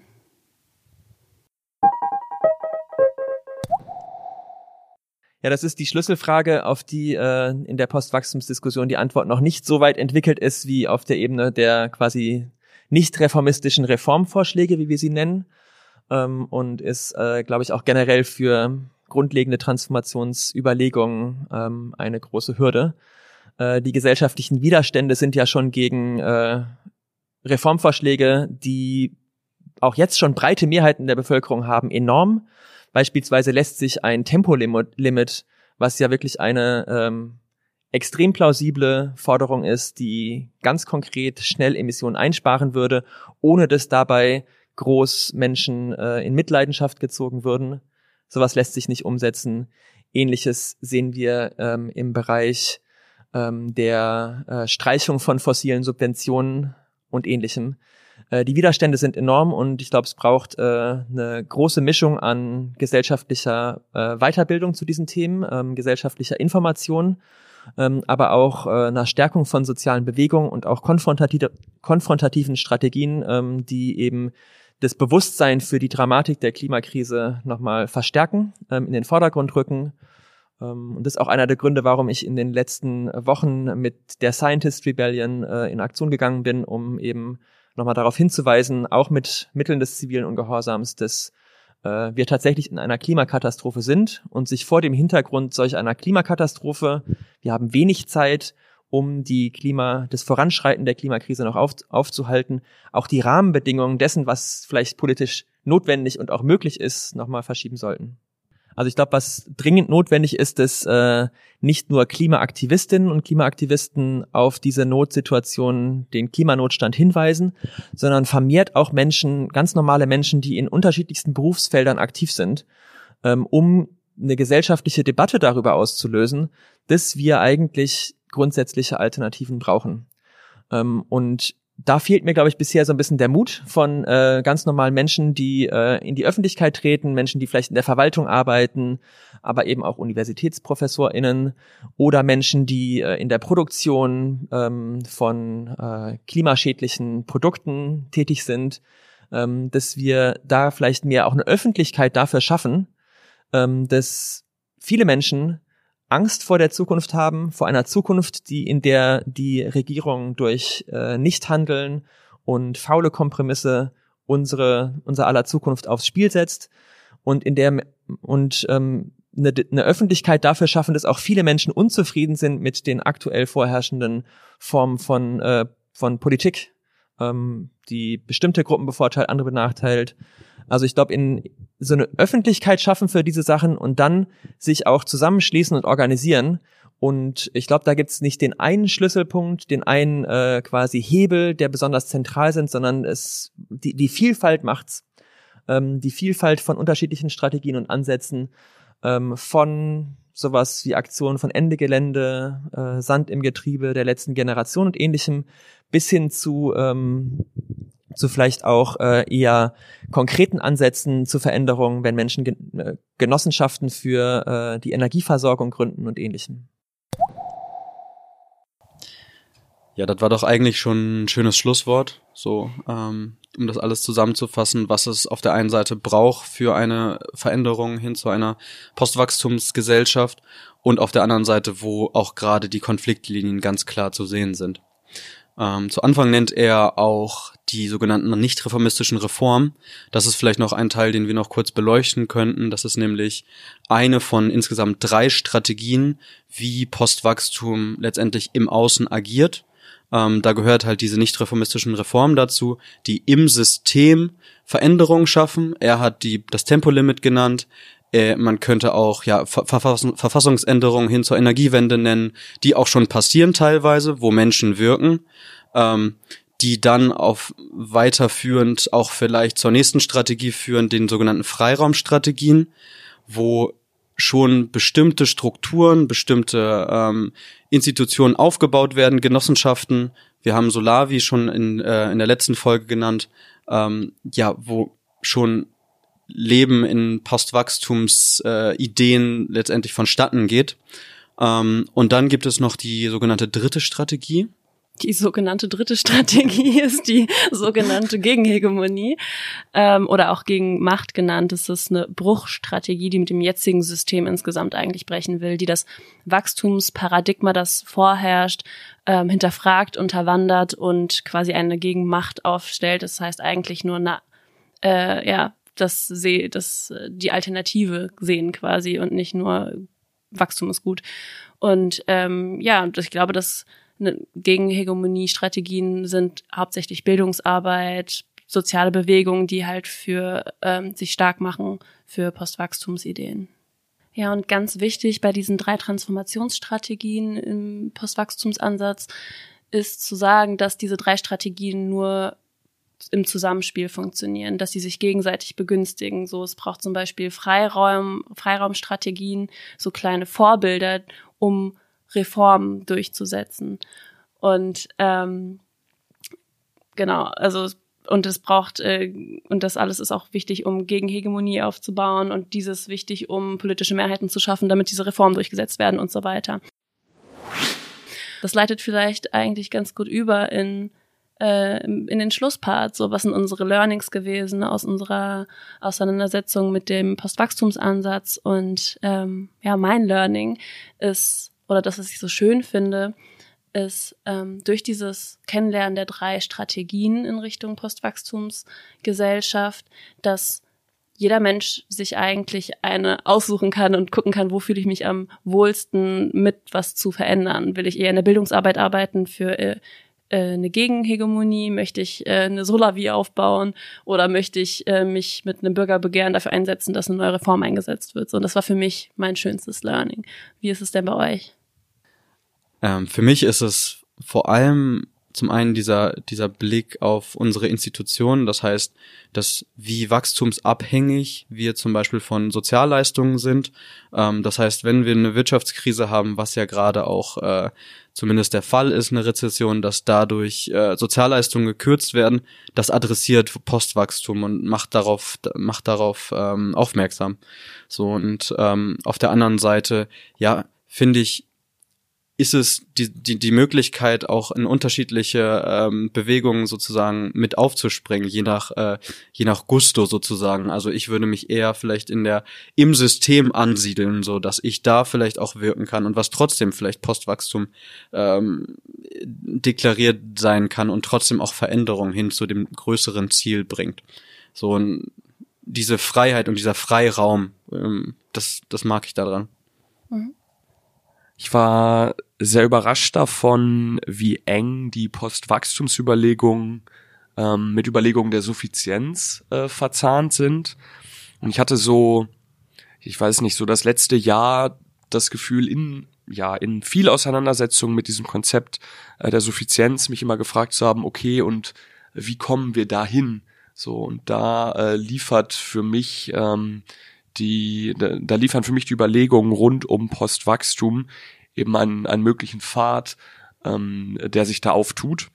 Ja, das ist die Schlüsselfrage, auf die äh, in der Postwachstumsdiskussion die Antwort noch nicht so weit entwickelt ist wie auf der Ebene der quasi nicht reformistischen Reformvorschläge, wie wir sie nennen, ähm, und ist, äh, glaube ich, auch generell für grundlegende Transformationsüberlegungen ähm, eine große Hürde. Äh, die gesellschaftlichen Widerstände sind ja schon gegen äh, Reformvorschläge, die auch jetzt schon breite Mehrheiten der Bevölkerung haben, enorm. Beispielsweise lässt sich ein Tempolimit, was ja wirklich eine ähm, extrem plausible Forderung ist, die ganz konkret schnell Emissionen einsparen würde, ohne dass dabei groß Menschen äh, in Mitleidenschaft gezogen würden. Sowas lässt sich nicht umsetzen. Ähnliches sehen wir ähm, im Bereich ähm, der äh, Streichung von fossilen Subventionen und ähnlichem. Äh, die Widerstände sind enorm und ich glaube, es braucht äh, eine große Mischung an gesellschaftlicher äh, Weiterbildung zu diesen Themen, ähm, gesellschaftlicher Information, ähm, aber auch äh, einer Stärkung von sozialen Bewegungen und auch konfrontative, konfrontativen Strategien, ähm, die eben das Bewusstsein für die Dramatik der Klimakrise nochmal verstärken, ähm, in den Vordergrund rücken. Ähm, und das ist auch einer der Gründe, warum ich in den letzten Wochen mit der Scientist Rebellion äh, in Aktion gegangen bin, um eben nochmal darauf hinzuweisen, auch mit Mitteln des zivilen Ungehorsams, dass äh, wir tatsächlich in einer Klimakatastrophe sind und sich vor dem Hintergrund solch einer Klimakatastrophe, wir haben wenig Zeit, um die Klima, das Voranschreiten der Klimakrise noch auf, aufzuhalten, auch die Rahmenbedingungen dessen, was vielleicht politisch notwendig und auch möglich ist, nochmal verschieben sollten. Also ich glaube, was dringend notwendig ist, dass äh, nicht nur Klimaaktivistinnen und Klimaaktivisten auf diese Notsituation, den Klimanotstand hinweisen, sondern vermehrt auch Menschen, ganz normale Menschen, die in unterschiedlichsten Berufsfeldern aktiv sind, ähm, um eine gesellschaftliche Debatte darüber auszulösen, dass wir eigentlich grundsätzliche Alternativen brauchen. Ähm, und da fehlt mir, glaube ich, bisher so ein bisschen der Mut von äh, ganz normalen Menschen, die äh, in die Öffentlichkeit treten, Menschen, die vielleicht in der Verwaltung arbeiten, aber eben auch UniversitätsprofessorInnen oder Menschen, die äh, in der Produktion ähm, von äh, klimaschädlichen Produkten tätig sind, ähm, dass wir da vielleicht mehr auch eine Öffentlichkeit dafür schaffen, ähm, dass viele Menschen Angst vor der Zukunft haben, vor einer Zukunft, die in der die Regierung durch äh, Nichthandeln und faule Kompromisse unsere unser aller Zukunft aufs Spiel setzt und in der und ähm, eine, eine Öffentlichkeit dafür schaffen, dass auch viele Menschen unzufrieden sind mit den aktuell vorherrschenden Formen von äh, von Politik, ähm, die bestimmte Gruppen bevorteilt, andere benachteilt. Also ich glaube, in so eine Öffentlichkeit schaffen für diese Sachen und dann sich auch zusammenschließen und organisieren. Und ich glaube, da gibt's nicht den einen Schlüsselpunkt, den einen äh, quasi Hebel, der besonders zentral sind, sondern es die, die Vielfalt macht's. Ähm, die Vielfalt von unterschiedlichen Strategien und Ansätzen, ähm, von sowas wie Aktionen von Ende Gelände, äh, Sand im Getriebe der letzten Generation und ähnlichem, bis hin zu ähm, zu vielleicht auch äh, eher konkreten Ansätzen zur Veränderung, wenn Menschen Gen äh, Genossenschaften für äh, die Energieversorgung gründen und ähnlichem. Ja, das war doch eigentlich schon ein schönes Schlusswort, so ähm, um das alles zusammenzufassen, was es auf der einen Seite braucht für eine Veränderung hin zu einer Postwachstumsgesellschaft und auf der anderen Seite, wo auch gerade die Konfliktlinien ganz klar zu sehen sind. Ähm, zu Anfang nennt er auch die sogenannten nicht-reformistischen Reformen. Das ist vielleicht noch ein Teil, den wir noch kurz beleuchten könnten. Das ist nämlich eine von insgesamt drei Strategien, wie Postwachstum letztendlich im Außen agiert. Ähm, da gehört halt diese nicht-reformistischen Reformen dazu, die im System Veränderungen schaffen. Er hat die, das Tempolimit genannt. Äh, man könnte auch ja Verfassung, Verfassungsänderungen hin zur Energiewende nennen, die auch schon passieren teilweise, wo Menschen wirken, ähm, die dann auf weiterführend auch vielleicht zur nächsten Strategie führen, den sogenannten Freiraumstrategien, wo schon bestimmte Strukturen, bestimmte ähm, Institutionen aufgebaut werden, Genossenschaften, Wir haben Solar, wie schon in, äh, in der letzten Folge genannt, ähm, ja, wo schon Leben in Postwachstumsideen äh, letztendlich vonstatten geht. Ähm, und dann gibt es noch die sogenannte dritte Strategie. Die sogenannte dritte Strategie ist die sogenannte Gegenhegemonie ähm, oder auch gegen Macht genannt. Es ist eine Bruchstrategie, die mit dem jetzigen System insgesamt eigentlich brechen will, die das Wachstumsparadigma, das vorherrscht, ähm, hinterfragt, unterwandert und quasi eine Gegenmacht aufstellt. Das heißt eigentlich nur eine, äh, ja, das, seh, das die Alternative sehen quasi und nicht nur Wachstum ist gut. Und ähm, ja, ich glaube, dass ne, Gegenhegemonie-Strategien sind hauptsächlich Bildungsarbeit, soziale Bewegungen, die halt für ähm, sich stark machen für Postwachstumsideen. Ja, und ganz wichtig bei diesen drei Transformationsstrategien im Postwachstumsansatz ist zu sagen, dass diese drei Strategien nur im Zusammenspiel funktionieren, dass sie sich gegenseitig begünstigen. So, es braucht zum Beispiel Freiraum, Freiraumstrategien, so kleine Vorbilder, um Reformen durchzusetzen. Und ähm, genau, also und es braucht äh, und das alles ist auch wichtig, um Gegenhegemonie aufzubauen und dieses wichtig, um politische Mehrheiten zu schaffen, damit diese Reformen durchgesetzt werden und so weiter. Das leitet vielleicht eigentlich ganz gut über in äh, in den Schlusspart, so was sind unsere Learnings gewesen aus unserer Auseinandersetzung mit dem Postwachstumsansatz und ähm, ja, mein Learning ist, oder das, was ich so schön finde, ist ähm, durch dieses Kennenlernen der drei Strategien in Richtung Postwachstumsgesellschaft, dass jeder Mensch sich eigentlich eine aussuchen kann und gucken kann, wo fühle ich mich am wohlsten mit was zu verändern. Will ich eher in der Bildungsarbeit arbeiten für äh, eine Gegenhegemonie? Möchte ich äh, eine Solavi aufbauen? Oder möchte ich äh, mich mit einem Bürgerbegehren dafür einsetzen, dass eine neue Reform eingesetzt wird? So, und das war für mich mein schönstes Learning. Wie ist es denn bei euch? Ähm, für mich ist es vor allem zum einen dieser, dieser Blick auf unsere Institutionen, das heißt, dass wie wachstumsabhängig wir zum Beispiel von Sozialleistungen sind. Ähm, das heißt, wenn wir eine Wirtschaftskrise haben, was ja gerade auch äh, zumindest der Fall ist, eine Rezession, dass dadurch äh, Sozialleistungen gekürzt werden, das adressiert Postwachstum und macht darauf, macht darauf ähm, aufmerksam. So und ähm, auf der anderen Seite, ja, finde ich, ist es die, die, die Möglichkeit, auch in unterschiedliche ähm, Bewegungen sozusagen mit aufzuspringen, je nach, äh, je nach Gusto sozusagen. Also ich würde mich eher vielleicht in der, im System ansiedeln, so dass ich da vielleicht auch wirken kann und was trotzdem vielleicht Postwachstum ähm, deklariert sein kann und trotzdem auch Veränderungen hin zu dem größeren Ziel bringt. So und diese Freiheit und dieser Freiraum, ähm, das, das mag ich daran. Mhm. Ich war sehr überrascht davon, wie eng die Postwachstumsüberlegungen ähm, mit Überlegungen der Suffizienz äh, verzahnt sind. Und ich hatte so, ich weiß nicht, so das letzte Jahr das Gefühl, in ja in viel Auseinandersetzung mit diesem Konzept äh, der Suffizienz mich immer gefragt zu haben, okay, und wie kommen wir dahin? So und da äh, liefert für mich ähm, die, da, da liefern für mich die Überlegungen rund um Postwachstum eben einen, einen möglichen Pfad, ähm, der sich da auftut.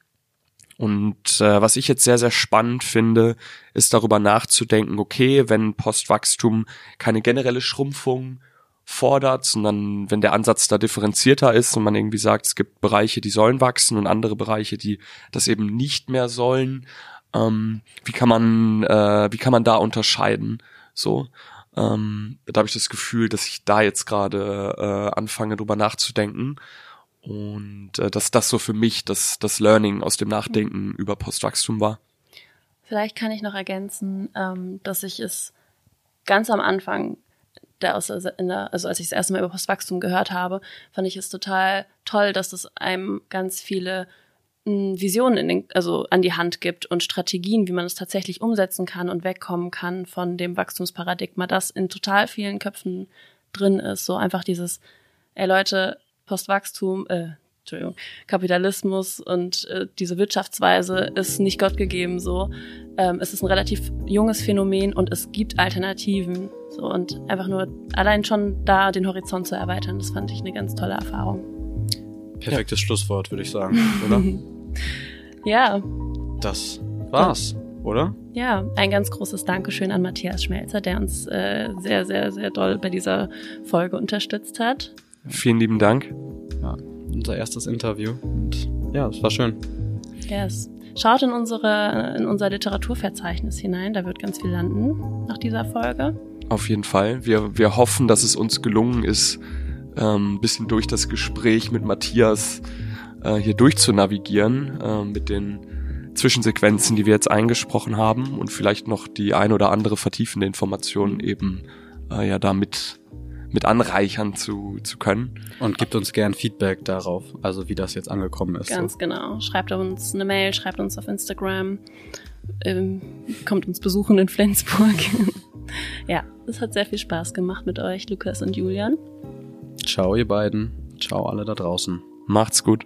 Und äh, was ich jetzt sehr, sehr spannend finde, ist darüber nachzudenken, okay, wenn Postwachstum keine generelle Schrumpfung fordert, sondern wenn der Ansatz da differenzierter ist und man irgendwie sagt, es gibt Bereiche, die sollen wachsen und andere Bereiche, die das eben nicht mehr sollen, ähm, wie kann man, äh, wie kann man da unterscheiden? So. Ähm, da habe ich das Gefühl, dass ich da jetzt gerade äh, anfange, drüber nachzudenken. Und äh, dass das so für mich das, das Learning aus dem Nachdenken über Postwachstum war. Vielleicht kann ich noch ergänzen, ähm, dass ich es ganz am Anfang, der, also als ich das erste Mal über Postwachstum gehört habe, fand ich es total toll, dass es einem ganz viele Visionen in den, also an die Hand gibt und Strategien, wie man es tatsächlich umsetzen kann und wegkommen kann von dem Wachstumsparadigma, das in total vielen Köpfen drin ist. So einfach dieses, ey Leute, Postwachstum, äh, Entschuldigung, Kapitalismus und äh, diese Wirtschaftsweise ist nicht Gott gegeben so. Ähm, es ist ein relativ junges Phänomen und es gibt Alternativen. So und einfach nur allein schon da den Horizont zu erweitern, das fand ich eine ganz tolle Erfahrung. Perfektes ja. Schlusswort, würde ich sagen, oder? Ja, Das war's, oder? ja, ein ganz großes Dankeschön an Matthias Schmelzer, der uns äh, sehr, sehr, sehr doll bei dieser Folge unterstützt hat. Vielen lieben Dank. Ja, unser erstes Interview. Und ja, es war schön. Yes. Schaut in unsere, in unser Literaturverzeichnis hinein, da wird ganz viel landen nach dieser Folge. Auf jeden Fall. Wir, wir hoffen, dass es uns gelungen ist, ähm, ein bisschen durch das Gespräch mit Matthias äh, hier durchzunavigieren, äh, mit den Zwischensequenzen, die wir jetzt eingesprochen haben und vielleicht noch die ein oder andere vertiefende Information eben äh, ja damit mit anreichern zu, zu können. Und gibt uns gern Feedback darauf, also wie das jetzt angekommen ist. Ganz so. genau. Schreibt uns eine Mail, schreibt uns auf Instagram, ähm, kommt uns besuchen in Flensburg. ja, es hat sehr viel Spaß gemacht mit euch, Lukas und Julian. Ciao, ihr beiden. Ciao, alle da draußen. Macht's gut.